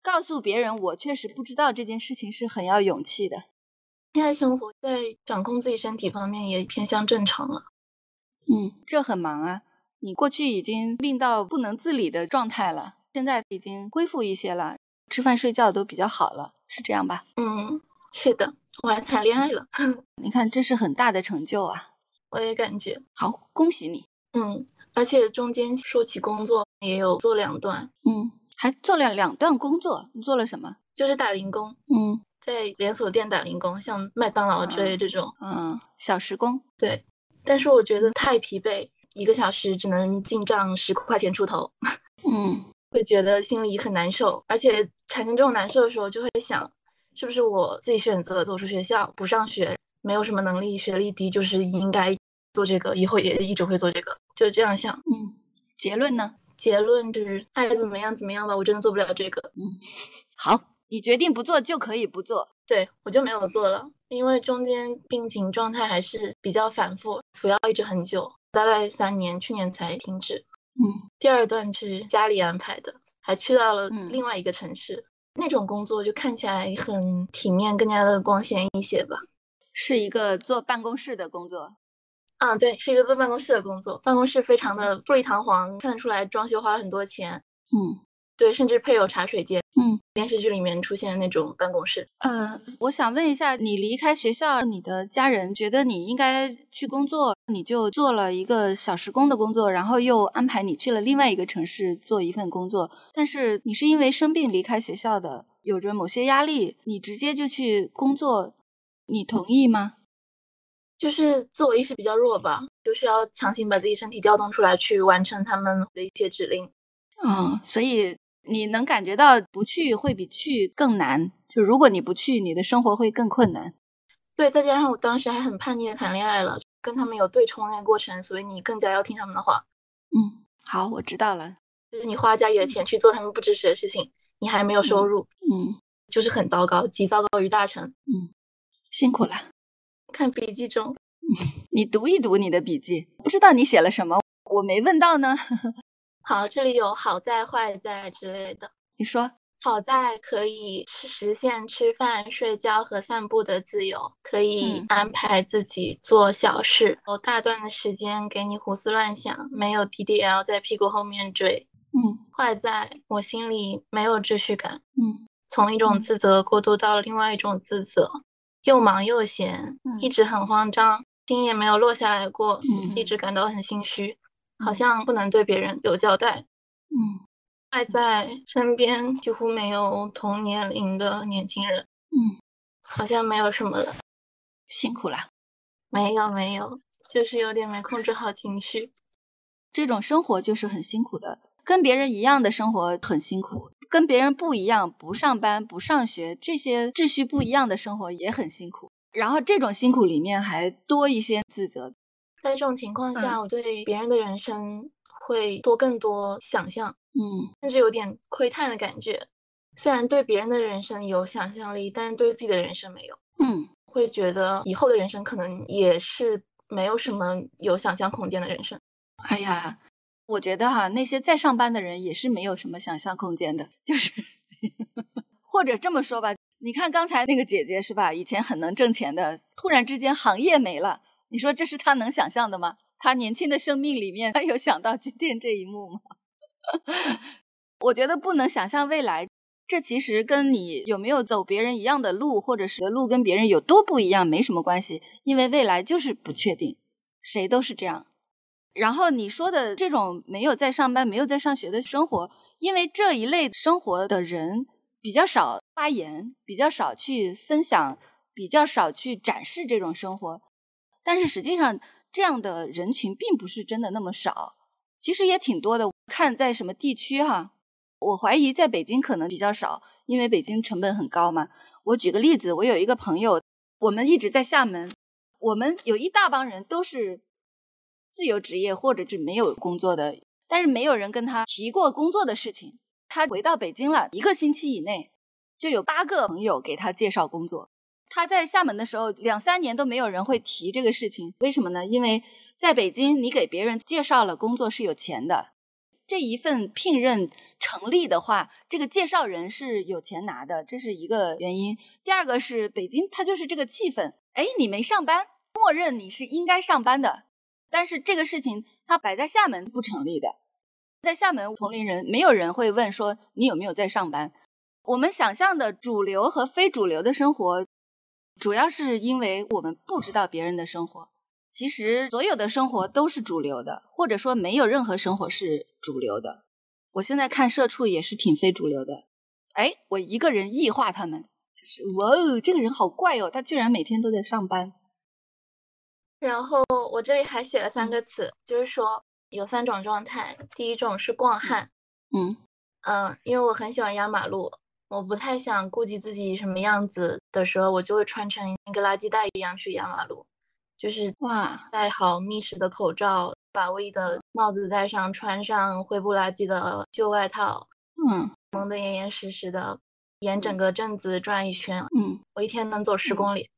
告诉别人我确实不知道这件事情是很要勇气的。现在生活在掌控自己身体方面也偏向正常了。嗯，这很忙啊。你过去已经病到不能自理的状态了，现在已经恢复一些了，吃饭睡觉都比较好了，是这样吧？嗯，是的，我还谈恋爱了。你看，这是很大的成就啊！我也感觉好，恭喜你。嗯，而且中间说起工作也有做两段，嗯，还做了两段工作。你做了什么？就是打零工。嗯，在连锁店打零工，像麦当劳之类这种。嗯，小时工。对，但是我觉得太疲惫。一个小时只能进账十块钱出头，嗯，会觉得心里很难受，而且产生这种难受的时候，就会想，是不是我自己选择走出学校不上学，没有什么能力，学历低，就是应该做这个，以后也一直会做这个，就是这样想。嗯，结论呢？结论就是爱怎么样怎么样吧，我真的做不了这个。嗯，好，你决定不做就可以不做，对我就没有做了，因为中间病情状态还是比较反复，服药一直很久。大概三年，去年才停止。嗯，第二段是家里安排的，还去到了另外一个城市。那种工作就看起来很体面，更加的光鲜一些吧。是一个坐办公室的工作。嗯，对，是一个坐办公室的工作。办公室非常的富丽堂皇，看得出来装修花了很多钱。嗯。对，甚至配有茶水间。嗯，电视剧里面出现的那种办公室。呃，我想问一下，你离开学校，你的家人觉得你应该去工作，你就做了一个小时工的工作，然后又安排你去了另外一个城市做一份工作。但是你是因为生病离开学校的，有着某些压力，你直接就去工作，你同意吗？就是自我意识比较弱吧，就是要强行把自己身体调动出来，去完成他们的一些指令。嗯，所以。你能感觉到不去会比去更难，就如果你不去，你的生活会更困难。对，再加上我当时还很叛逆的谈恋爱了，跟他们有对冲那个过程，所以你更加要听他们的话。嗯，好，我知道了。就是你花家里的钱去做他们不支持的事情，你还没有收入，嗯，就是很糟糕，极糟糕于大成。嗯，辛苦了。看笔记中，你读一读你的笔记，不知道你写了什么，我没问到呢。好，这里有好在坏在之类的。你说好在可以实现吃饭、睡觉和散步的自由，可以安排自己做小事，有大段的时间给你胡思乱想，没有 DDL 在屁股后面追。嗯，坏在我心里没有秩序感。嗯，从一种自责过渡到了另外一种自责，又忙又闲，一直很慌张，心也没有落下来过，一直感到很心虚。好像不能对别人有交代，嗯，爱在身边几乎没有同年龄的年轻人，嗯，好像没有什么了，辛苦啦，没有没有，就是有点没控制好情绪，这种生活就是很辛苦的，跟别人一样的生活很辛苦，跟别人不一样，不上班不上学，这些秩序不一样的生活也很辛苦，然后这种辛苦里面还多一些自责。在这种情况下，我对别人的人生会多更多想象，嗯，甚至有点窥探的感觉。虽然对别人的人生有想象力，但是对自己的人生没有，嗯，会觉得以后的人生可能也是没有什么有想象空间的人生。哎呀，我觉得哈，那些在上班的人也是没有什么想象空间的，就是，或者这么说吧，你看刚才那个姐姐是吧？以前很能挣钱的，突然之间行业没了。你说这是他能想象的吗？他年轻的生命里面，他有想到今天这一幕吗？我觉得不能想象未来，这其实跟你有没有走别人一样的路，或者是路跟别人有多不一样没什么关系，因为未来就是不确定，谁都是这样。然后你说的这种没有在上班、没有在上学的生活，因为这一类生活的人比较少发言，比较少去分享，比较少去展示这种生活。但是实际上，这样的人群并不是真的那么少，其实也挺多的。看在什么地区哈，我怀疑在北京可能比较少，因为北京成本很高嘛。我举个例子，我有一个朋友，我们一直在厦门，我们有一大帮人都是自由职业或者是没有工作的，但是没有人跟他提过工作的事情。他回到北京了一个星期以内，就有八个朋友给他介绍工作。他在厦门的时候，两三年都没有人会提这个事情，为什么呢？因为在北京，你给别人介绍了工作是有钱的，这一份聘任成立的话，这个介绍人是有钱拿的，这是一个原因。第二个是北京，它就是这个气氛，哎，你没上班，默认你是应该上班的，但是这个事情它摆在厦门不成立的，在厦门同龄人没有人会问说你有没有在上班。我们想象的主流和非主流的生活。主要是因为我们不知道别人的生活，其实所有的生活都是主流的，或者说没有任何生活是主流的。我现在看社畜也是挺非主流的，哎，我一个人异化他们，就是哇哦，这个人好怪哦，他居然每天都在上班。然后我这里还写了三个词，就是说有三种状态，第一种是逛汉，嗯嗯，因为我很喜欢压马路。我不太想顾及自己什么样子的时候，我就会穿成一个垃圾袋一样去压马路，就是哇，戴好密实的口罩，把卫衣的帽子戴上，穿上灰不拉几的旧外套，嗯，蒙得严严实实的，沿整个镇子转一圈，嗯，我一天能走十公里。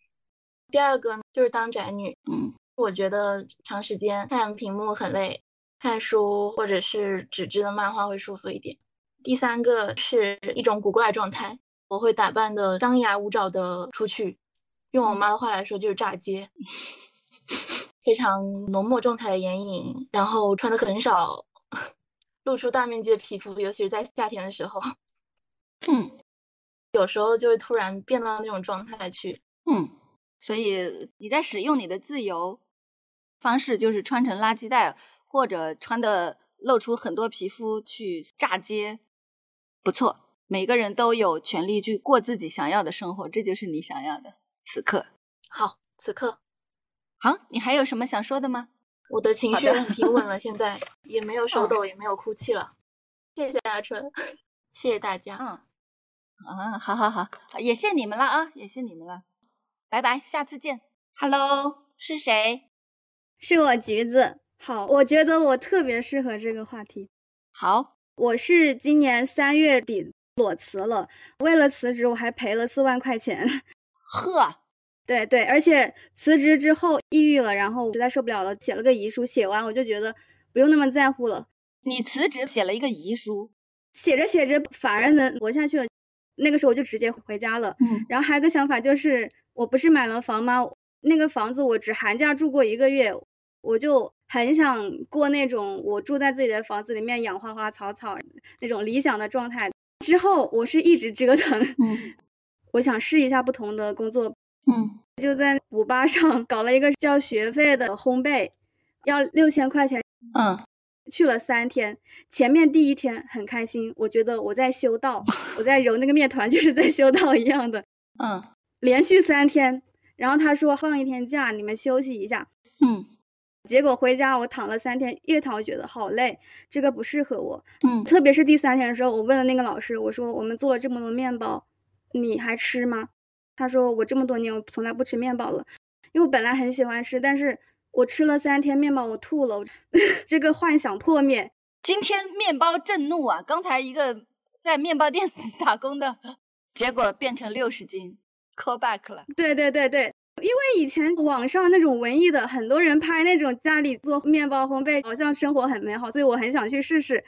第二个就是当宅女，嗯，我觉得长时间看屏幕很累，看书或者是纸质的漫画会舒服一点。第三个是一种古怪状态，我会打扮的张牙舞爪的出去，用我妈的话来说就是炸街，非常浓墨重彩的眼影，然后穿的很少，露出大面积的皮肤，尤其是在夏天的时候，嗯，有时候就会突然变到那种状态去，嗯，所以你在使用你的自由方式，就是穿成垃圾袋，或者穿的露出很多皮肤去炸街。不错，每个人都有权利去过自己想要的生活，这就是你想要的。此刻，好，此刻，好，你还有什么想说的吗？我的情绪很平稳了，现在 也没有手抖，也没有哭泣了。谢谢阿春，谢谢大家。嗯，啊，好好好，也谢你们了啊，也谢你们了。拜拜，下次见。Hello，是谁？是我橘子。好，我觉得我特别适合这个话题。好。我是今年三月底裸辞了，为了辞职我还赔了四万块钱。呵，对对，而且辞职之后抑郁了，然后实在受不了了，写了个遗书。写完我就觉得不用那么在乎了。你辞职写了一个遗书，写着写着反而能活下去了。那个时候我就直接回家了。嗯，然后还有个想法就是，我不是买了房吗？那个房子我只寒假住过一个月，我就。很想过那种我住在自己的房子里面养花花草草那种理想的状态。之后我是一直折腾，嗯，我想试一下不同的工作，嗯，就在五八上搞了一个交学费的烘焙，要六千块钱，嗯，去了三天，前面第一天很开心，我觉得我在修道，我在揉那个面团就是在修道一样的，嗯，连续三天，然后他说放一天假，你们休息一下，嗯。结果回家我躺了三天，越躺我觉得好累，这个不适合我。嗯，特别是第三天的时候，我问了那个老师，我说我们做了这么多面包，你还吃吗？他说我这么多年我从来不吃面包了，因为我本来很喜欢吃，但是我吃了三天面包我吐了，这个幻想破灭。今天面包震怒啊！刚才一个在面包店 打工的，结果变成六十斤，call back 了。对对对对。因为以前网上那种文艺的，很多人拍那种家里做面包烘焙，好像生活很美好，所以我很想去试试。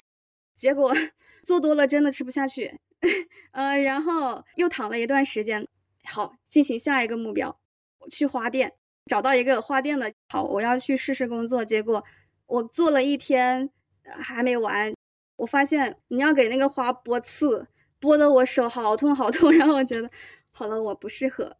结果 做多了真的吃不下去，呃，然后又躺了一段时间。好，进行下一个目标，去花店找到一个花店的。好，我要去试试工作。结果我做了一天还没完，我发现你要给那个花剥刺，剥的我手好痛好痛。然后我觉得好了，我不适合。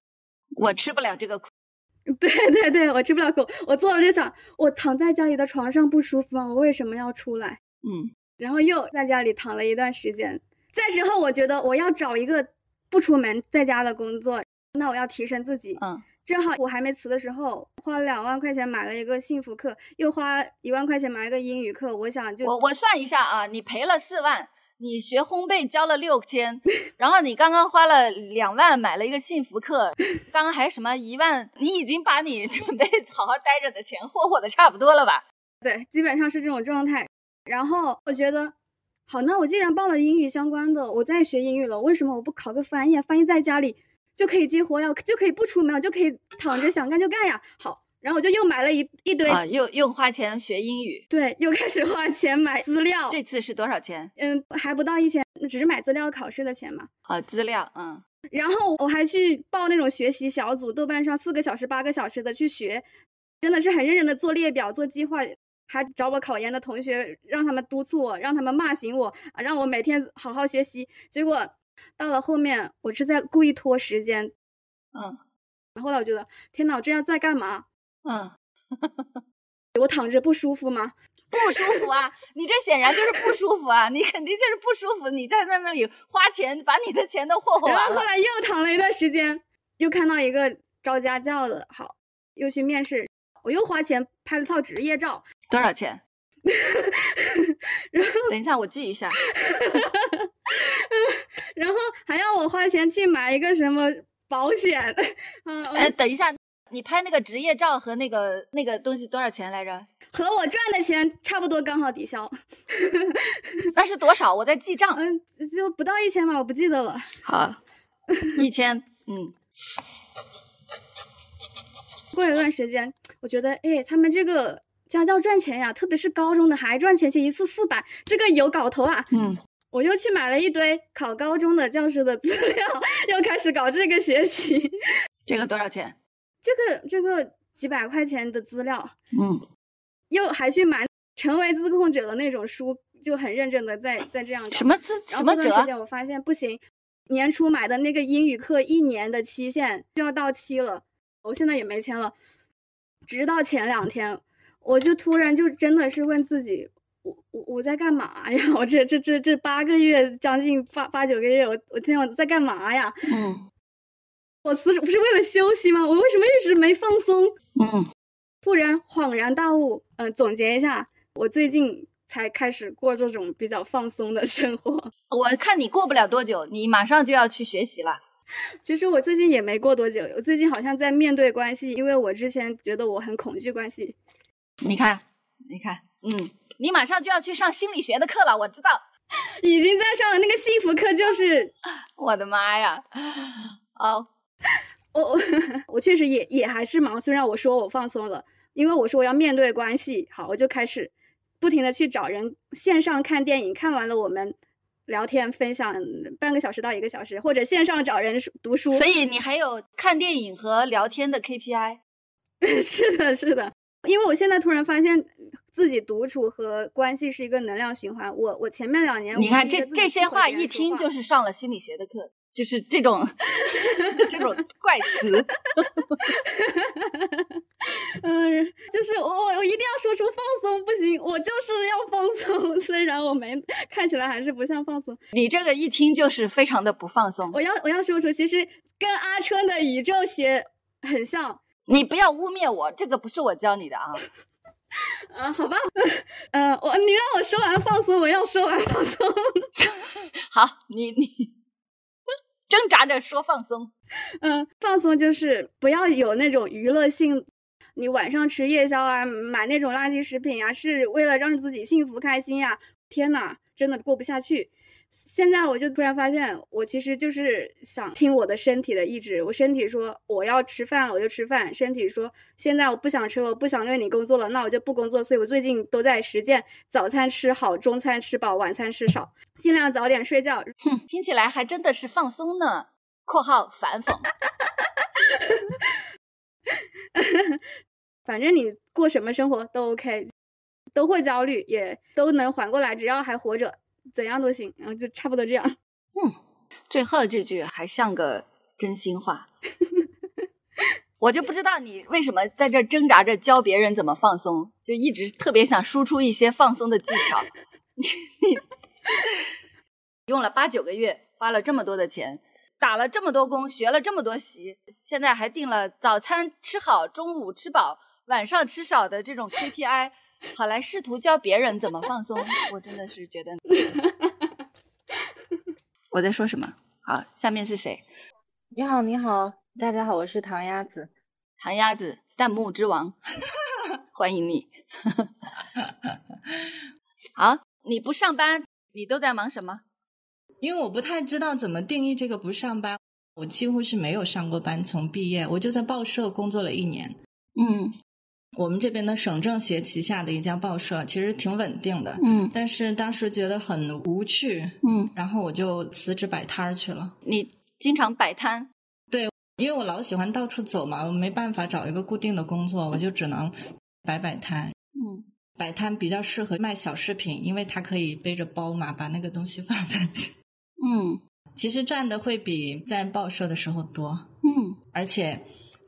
我吃不了这个苦，对对对，我吃不了苦。我做了就想，我躺在家里的床上不舒服吗？我为什么要出来？嗯，然后又在家里躺了一段时间。再之后，我觉得我要找一个不出门在家的工作，那我要提升自己。嗯，正好我还没辞的时候，花了两万块钱买了一个幸福课，又花一万块钱买了一个英语课。我想就我我算一下啊，你赔了四万，你学烘焙交了六千，然后你刚刚花了两万买了一个幸福课，刚刚还什么一万，你已经把你准备好好待着的钱霍霍的差不多了吧？对，基本上是这种状态。然后我觉得，好，那我既然报了英语相关的，我在学英语了，为什么我不考个翻译？翻译在家里就可以接活呀，就可以不出门，就可以躺着想干就干呀。好，然后我就又买了一一堆啊，又又花钱学英语，对，又开始花钱买资料。这次是多少钱？嗯，还不到一千，只是买资料考试的钱嘛。啊，资料，嗯。然后我还去报那种学习小组，豆瓣上四个小时、八个小时的去学，真的是很认真的做列表、做计划。还找我考研的同学，让他们督促我，让他们骂醒我，啊，让我每天好好学习。结果到了后面，我是在故意拖时间，嗯。后来我觉得，天呐，我这样在干嘛？嗯，我躺着不舒服吗？不舒服啊！你这显然就是不舒服啊！你肯定就是不舒服，你在在那里花钱，把你的钱都霍霍完了。然后后来又躺了一段时间，又看到一个招家教的，好，又去面试。我又花钱拍了套职业照，多少钱？然后等一下，我记一下。然后还要我花钱去买一个什么保险？嗯，哎，等一下，你拍那个职业照和那个那个东西多少钱来着？和我赚的钱差不多，刚好抵消。那是多少？我在记账。嗯，就不到一千吧，我不记得了。好，一千。嗯。过一段时间，我觉得，哎，他们这个家教赚钱呀，特别是高中的还赚钱，且一次四百，这个有搞头啊。嗯，我又去买了一堆考高中的教师的资料，又开始搞这个学习。这个多少钱？这个这个几百块钱的资料。嗯，又还去买成为自控者的那种书，就很认真的在在这样。什么自什么者？时间我发现不行，年初买的那个英语课一年的期限就要到期了。我现在也没钱了，直到前两天，我就突然就真的是问自己，我我我在干嘛呀？我这这这这八个月，将近八八九个月，我我天，我在干嘛呀？嗯，我辞职不是为了休息吗？我为什么一直没放松？嗯，突然恍然大悟，嗯，总结一下，我最近才开始过这种比较放松的生活。我看你过不了多久，你马上就要去学习了。其实我最近也没过多久，我最近好像在面对关系，因为我之前觉得我很恐惧关系。你看，你看，嗯，你马上就要去上心理学的课了，我知道，已经在上了那个幸福课，就是我的妈呀！哦，我我 我确实也也还是忙，虽然我说我放松了，因为我说我要面对关系，好，我就开始不停的去找人线上看电影，看完了我们。聊天分享半个小时到一个小时，或者线上找人读书。所以你还有看电影和聊天的 KPI？是的，是的。因为我现在突然发现自己独处和关系是一个能量循环。我我前面两年，你看这这些话一听就是上了心理学的课。就是这种 这种怪词，嗯，就是我我我一定要说出放松不行，我就是要放松，虽然我没看起来还是不像放松。你这个一听就是非常的不放松。我要我要说出，其实跟阿春的宇宙学很像。你不要污蔑我，这个不是我教你的啊。嗯，好吧，嗯，我你让我说完放松，我要说完放松。好，你你。挣扎着说放松，嗯，放松就是不要有那种娱乐性。你晚上吃夜宵啊，买那种垃圾食品呀，是为了让自己幸福开心呀？天呐，真的过不下去。现在我就突然发现，我其实就是想听我的身体的意志。我身体说我要吃饭了，我就吃饭；身体说现在我不想吃了，我不想为你工作了，那我就不工作。所以我最近都在实践：早餐吃好，中餐吃饱，晚餐吃少，尽量早点睡觉。哼，听起来还真的是放松呢。（括号反讽） 反正你过什么生活都 OK，都会焦虑，也都能缓过来，只要还活着。怎样都行，然后就差不多这样。嗯，最后这句还像个真心话。我就不知道你为什么在这挣扎着教别人怎么放松，就一直特别想输出一些放松的技巧。你你用了八九个月，花了这么多的钱，打了这么多工，学了这么多习，现在还定了早餐吃好，中午吃饱，晚上吃少的这种 KPI，好来试图教别人怎么放松，我真的是觉得 我在说什么？好，下面是谁？你好，你好，大家好，我是唐鸭子，唐鸭子，弹幕之王，欢迎你。好，你不上班，你都在忙什么？因为我不太知道怎么定义这个不上班，我几乎是没有上过班，从毕业我就在报社工作了一年。嗯，我们这边的省政协旗下的一家报社，其实挺稳定的。嗯，但是当时觉得很无趣。嗯，然后我就辞职摆摊儿去了。你经常摆摊？对，因为我老喜欢到处走嘛，我没办法找一个固定的工作，我就只能摆摆摊。嗯。摆摊比较适合卖小饰品，因为它可以背着包嘛，把那个东西 放上去。嗯，其实赚的会比在报社的时候多。嗯，而且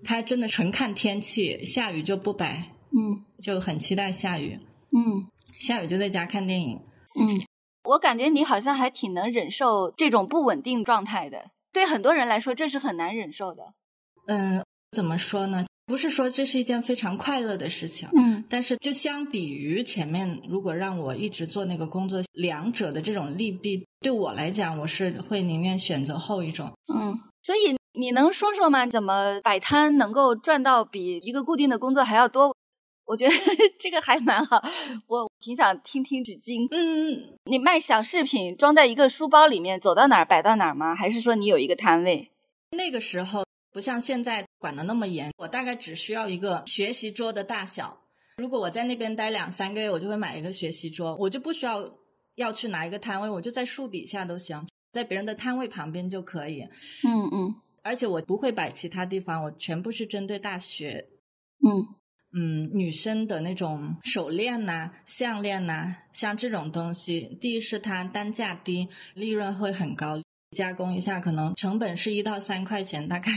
它真的纯看天气，下雨就不摆。嗯，就很期待下雨。嗯，下雨就在家看电影。嗯，我感觉你好像还挺能忍受这种不稳定状态的。对很多人来说，这是很难忍受的。嗯，怎么说呢？不是说这是一件非常快乐的事情，嗯，但是就相比于前面，如果让我一直做那个工作，两者的这种利弊，对我来讲，我是会宁愿选择后一种。嗯，所以你能说说吗？怎么摆摊能够赚到比一个固定的工作还要多？我觉得 这个还蛮好，我挺想听听取经。嗯，你卖小饰品装在一个书包里面，走到哪儿摆到哪儿吗？还是说你有一个摊位？那个时候。不像现在管的那么严，我大概只需要一个学习桌的大小。如果我在那边待两三个月，我就会买一个学习桌，我就不需要要去拿一个摊位，我就在树底下都行，在别人的摊位旁边就可以。嗯嗯，而且我不会摆其他地方，我全部是针对大学。嗯嗯，女生的那种手链呐、啊、项链呐、啊，像这种东西，第一是它单价低，利润会很高。加工一下，可能成本是一到三块钱，大概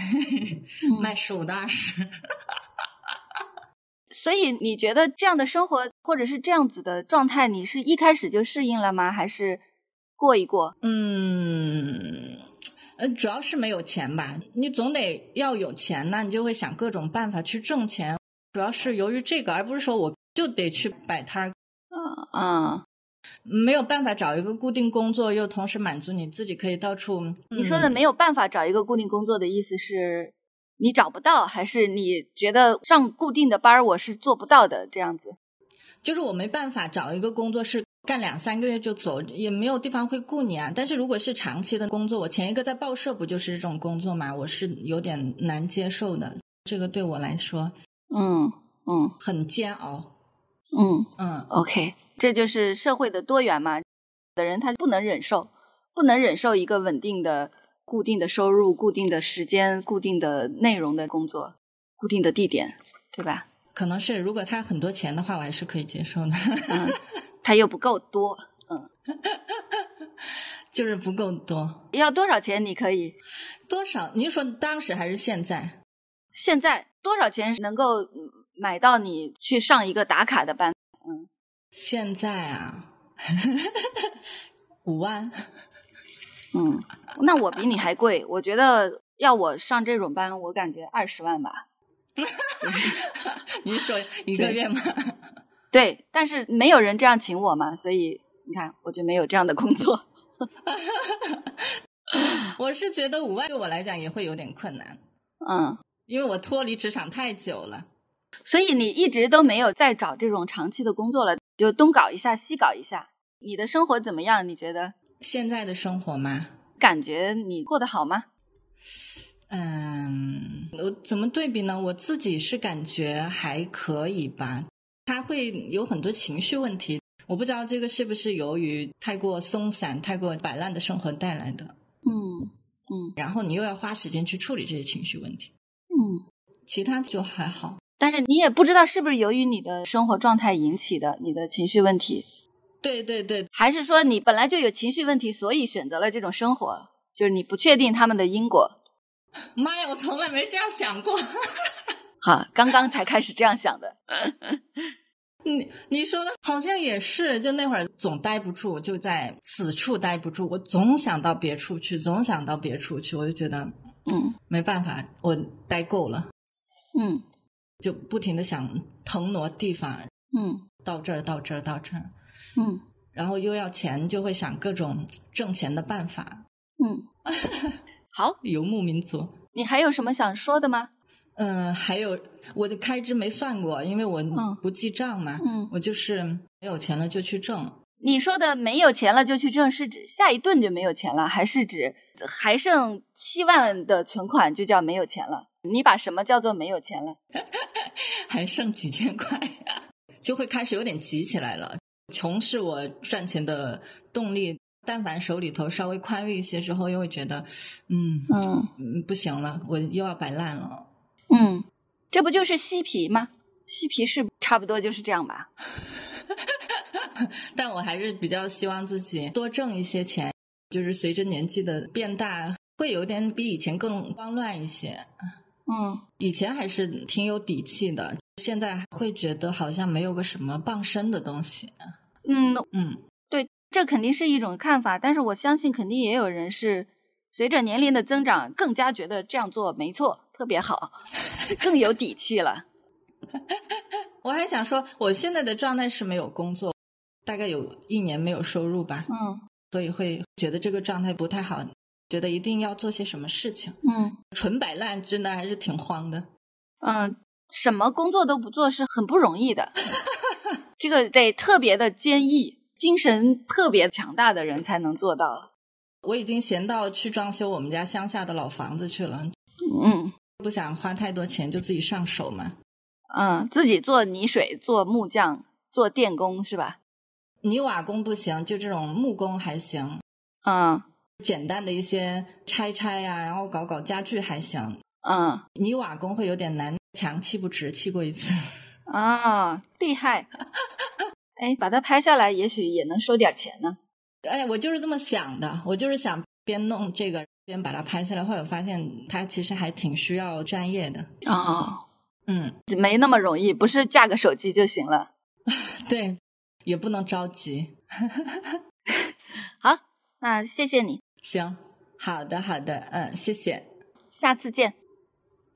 卖十五到二十。所以你觉得这样的生活，或者是这样子的状态，你是一开始就适应了吗？还是过一过？嗯，呃，主要是没有钱吧。你总得要有钱呢，你就会想各种办法去挣钱。主要是由于这个，而不是说我就得去摆摊儿。嗯嗯。没有办法找一个固定工作，又同时满足你自己可以到处。嗯、你说的没有办法找一个固定工作的意思是，你找不到，还是你觉得上固定的班儿我是做不到的这样子？就是我没办法找一个工作是干两三个月就走，也没有地方会雇你啊。但是如果是长期的工作，我前一个在报社不就是这种工作嘛？我是有点难接受的，这个对我来说，嗯嗯，很煎熬。嗯嗯，OK。这就是社会的多元嘛，的人他不能忍受，不能忍受一个稳定的、固定的收入、固定的时间、固定的内容的工作、固定的地点，对吧？可能是，如果他很多钱的话，我还是可以接受的。嗯，他又不够多，嗯，就是不够多。要多少钱你可以？多少？您说当时还是现在？现在多少钱能够买到你去上一个打卡的班？嗯。现在啊，五万。嗯，那我比你还贵。我觉得要我上这种班，我感觉二十万吧。你说一个月吗？对，但是没有人这样请我嘛，所以你看，我就没有这样的工作。我是觉得五万对我来讲也会有点困难。嗯，因为我脱离职场太久了。所以你一直都没有再找这种长期的工作了，就东搞一下西搞一下。你的生活怎么样？你觉得现在的生活吗？感觉你过得好吗？嗯，我怎么对比呢？我自己是感觉还可以吧。他会有很多情绪问题，我不知道这个是不是由于太过松散、太过摆烂的生活带来的。嗯嗯。然后你又要花时间去处理这些情绪问题。嗯，其他就还好。但是你也不知道是不是由于你的生活状态引起的你的情绪问题，对对对，还是说你本来就有情绪问题，所以选择了这种生活，就是你不确定他们的因果。妈呀，我从来没这样想过。好，刚刚才开始这样想的。你你说的好像也是，就那会儿总待不住，就在此处待不住，我总想到别处去，总想到别处去，我就觉得，嗯，没办法，我待够了，嗯，就不停的想腾挪地方，嗯，到这儿到这儿到这儿，嗯，然后又要钱，就会想各种挣钱的办法，嗯，好，游牧民族，你还有什么想说的吗？嗯，还有我的开支没算过，因为我不记账嘛。嗯，我就是没有钱了就去挣。你说的没有钱了就去挣，是指下一顿就没有钱了，还是指还剩七万的存款就叫没有钱了？你把什么叫做没有钱了？还剩几千块，就会开始有点急起来了。穷是我赚钱的动力，但凡手里头稍微宽裕一些之后，又会觉得，嗯嗯，不行了，我又要摆烂了。嗯，这不就是嬉皮吗？嬉皮是差不多就是这样吧。但我还是比较希望自己多挣一些钱，就是随着年纪的变大，会有点比以前更慌乱一些。嗯，以前还是挺有底气的，现在会觉得好像没有个什么傍身的东西。嗯嗯，对，这肯定是一种看法，但是我相信肯定也有人是随着年龄的增长，更加觉得这样做没错。特别好，更有底气了。我还想说，我现在的状态是没有工作，大概有一年没有收入吧。嗯，所以会觉得这个状态不太好，觉得一定要做些什么事情。嗯，纯摆烂真的还是挺慌的。嗯，什么工作都不做是很不容易的，这个得特别的坚毅，精神特别强大的人才能做到。我已经闲到去装修我们家乡下的老房子去了。嗯。不想花太多钱，就自己上手嘛。嗯，自己做泥水、做木匠、做电工是吧？泥瓦工不行，就这种木工还行。嗯，简单的一些拆拆呀、啊，然后搞搞家具还行。嗯，泥瓦工会有点难，墙砌不直，砌过一次。啊，厉害！哎，把它拍下来，也许也能收点钱呢。哎，我就是这么想的，我就是想边弄这个。边把它拍下来，后来发现它其实还挺需要专业的哦，嗯，没那么容易，不是架个手机就行了。对，也不能着急。好，那谢谢你。行，好的，好的，嗯，谢谢，下次见。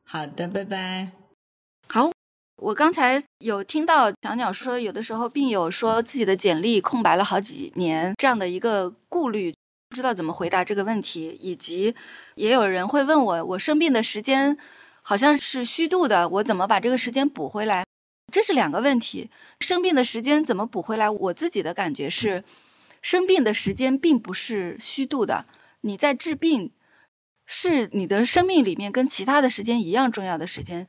好的，拜拜。好，我刚才有听到小鸟说，有的时候病友说自己的简历空白了好几年，这样的一个顾虑。不知道怎么回答这个问题，以及也有人会问我，我生病的时间好像是虚度的，我怎么把这个时间补回来？这是两个问题。生病的时间怎么补回来？我自己的感觉是，生病的时间并不是虚度的。你在治病，是你的生命里面跟其他的时间一样重要的时间。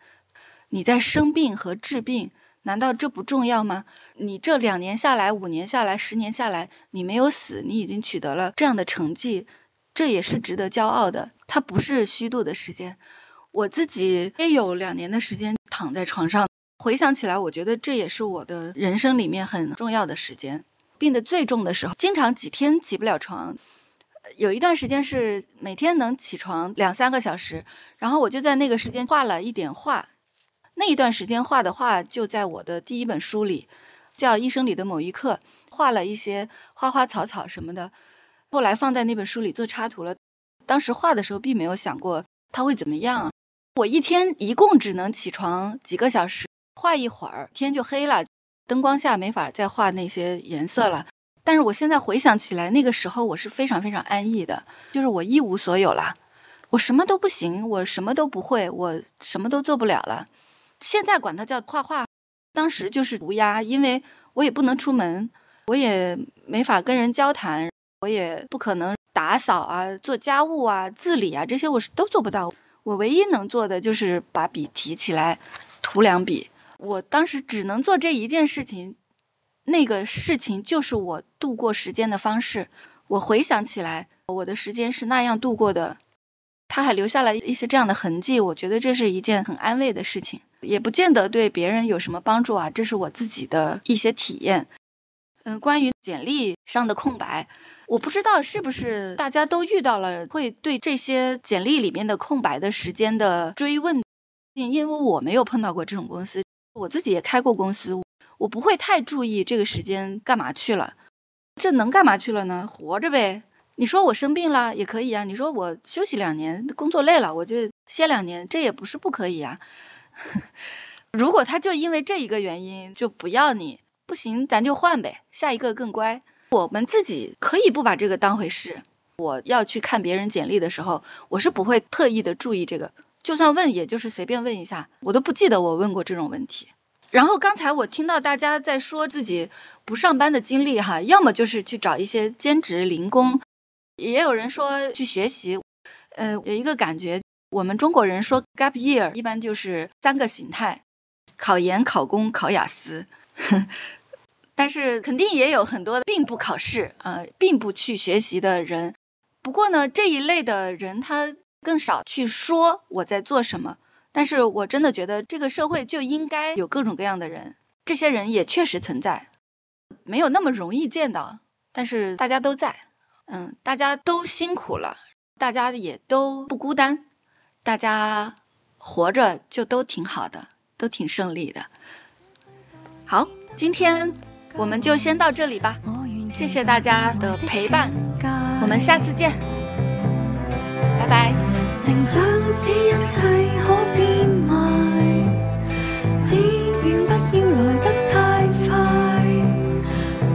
你在生病和治病。难道这不重要吗？你这两年下来，五年下来，十年下来，你没有死，你已经取得了这样的成绩，这也是值得骄傲的。它不是虚度的时间。我自己也有两年的时间躺在床上，回想起来，我觉得这也是我的人生里面很重要的时间。病得最重的时候，经常几天起不了床，有一段时间是每天能起床两三个小时，然后我就在那个时间画了一点画。那一段时间画的画就在我的第一本书里，叫《医生里的某一刻》，画了一些花花草草什么的，后来放在那本书里做插图了。当时画的时候并没有想过它会怎么样。我一天一共只能起床几个小时，画一会儿天就黑了，灯光下没法再画那些颜色了。但是我现在回想起来，那个时候我是非常非常安逸的，就是我一无所有了，我什么都不行，我什么都不会，我什么都做不了了。现在管它叫画画，当时就是涂鸦，因为我也不能出门，我也没法跟人交谈，我也不可能打扫啊、做家务啊、自理啊，这些我是都做不到。我唯一能做的就是把笔提起来，涂两笔。我当时只能做这一件事情，那个事情就是我度过时间的方式。我回想起来，我的时间是那样度过的。他还留下了一些这样的痕迹，我觉得这是一件很安慰的事情，也不见得对别人有什么帮助啊。这是我自己的一些体验。嗯，关于简历上的空白，我不知道是不是大家都遇到了会对这些简历里面的空白的时间的追问，因为我没有碰到过这种公司，我自己也开过公司，我不会太注意这个时间干嘛去了。这能干嘛去了呢？活着呗。你说我生病了也可以啊，你说我休息两年，工作累了我就歇两年，这也不是不可以啊。如果他就因为这一个原因就不要你，不行，咱就换呗，下一个更乖。我们自己可以不把这个当回事。我要去看别人简历的时候，我是不会特意的注意这个，就算问，也就是随便问一下，我都不记得我问过这种问题。然后刚才我听到大家在说自己不上班的经历，哈，要么就是去找一些兼职零工，也有人说去学习。呃，有一个感觉，我们中国人说 gap year 一般就是三个形态：考研、考公、考雅思。但是肯定也有很多并不考试啊，并不去学习的人。不过呢，这一类的人他更少去说我在做什么。但是我真的觉得这个社会就应该有各种各样的人，这些人也确实存在，没有那么容易见到，但是大家都在，嗯，大家都辛苦了，大家也都不孤单，大家活着就都挺好的，都挺胜利的。好，今天我们就先到这里吧，谢谢大家的陪伴，我们下次见，拜拜。成长使一切可变，只愿不要来得太快。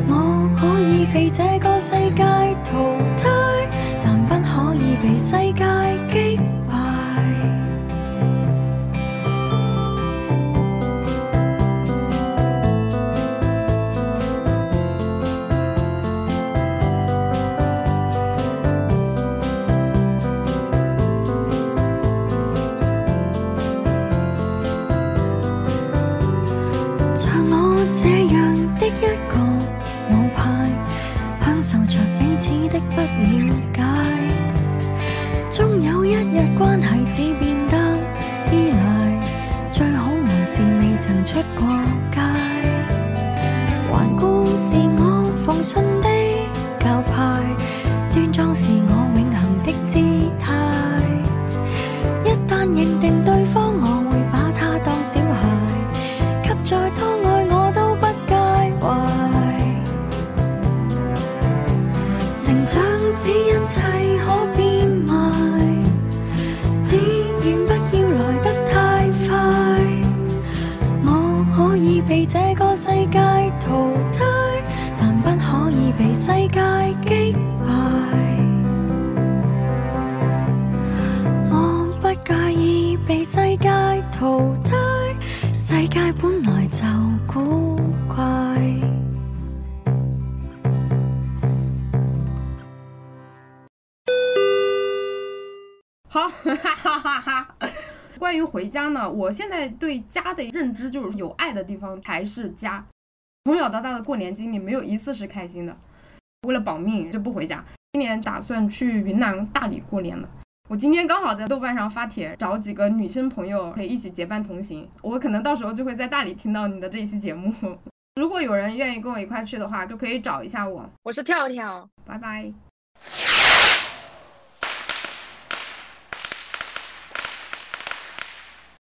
我可以被这个世界淘汰，但不可以被世界出過街。顽固是我奉信的教派，世界擊敗。我不介意被世界淘汰。世界本來就古怪。好，哈哈哈哈。关于回家呢，我现在对家的认知就是有爱的地方才是家。从小到大的过年经历，没有一次是开心的。为了保命就不回家。今年打算去云南大理过年了。我今天刚好在豆瓣上发帖，找几个女生朋友可以一起结伴同行。我可能到时候就会在大理听到你的这一期节目。如果有人愿意跟我一块去的话，就可以找一下我。我是跳跳，拜拜。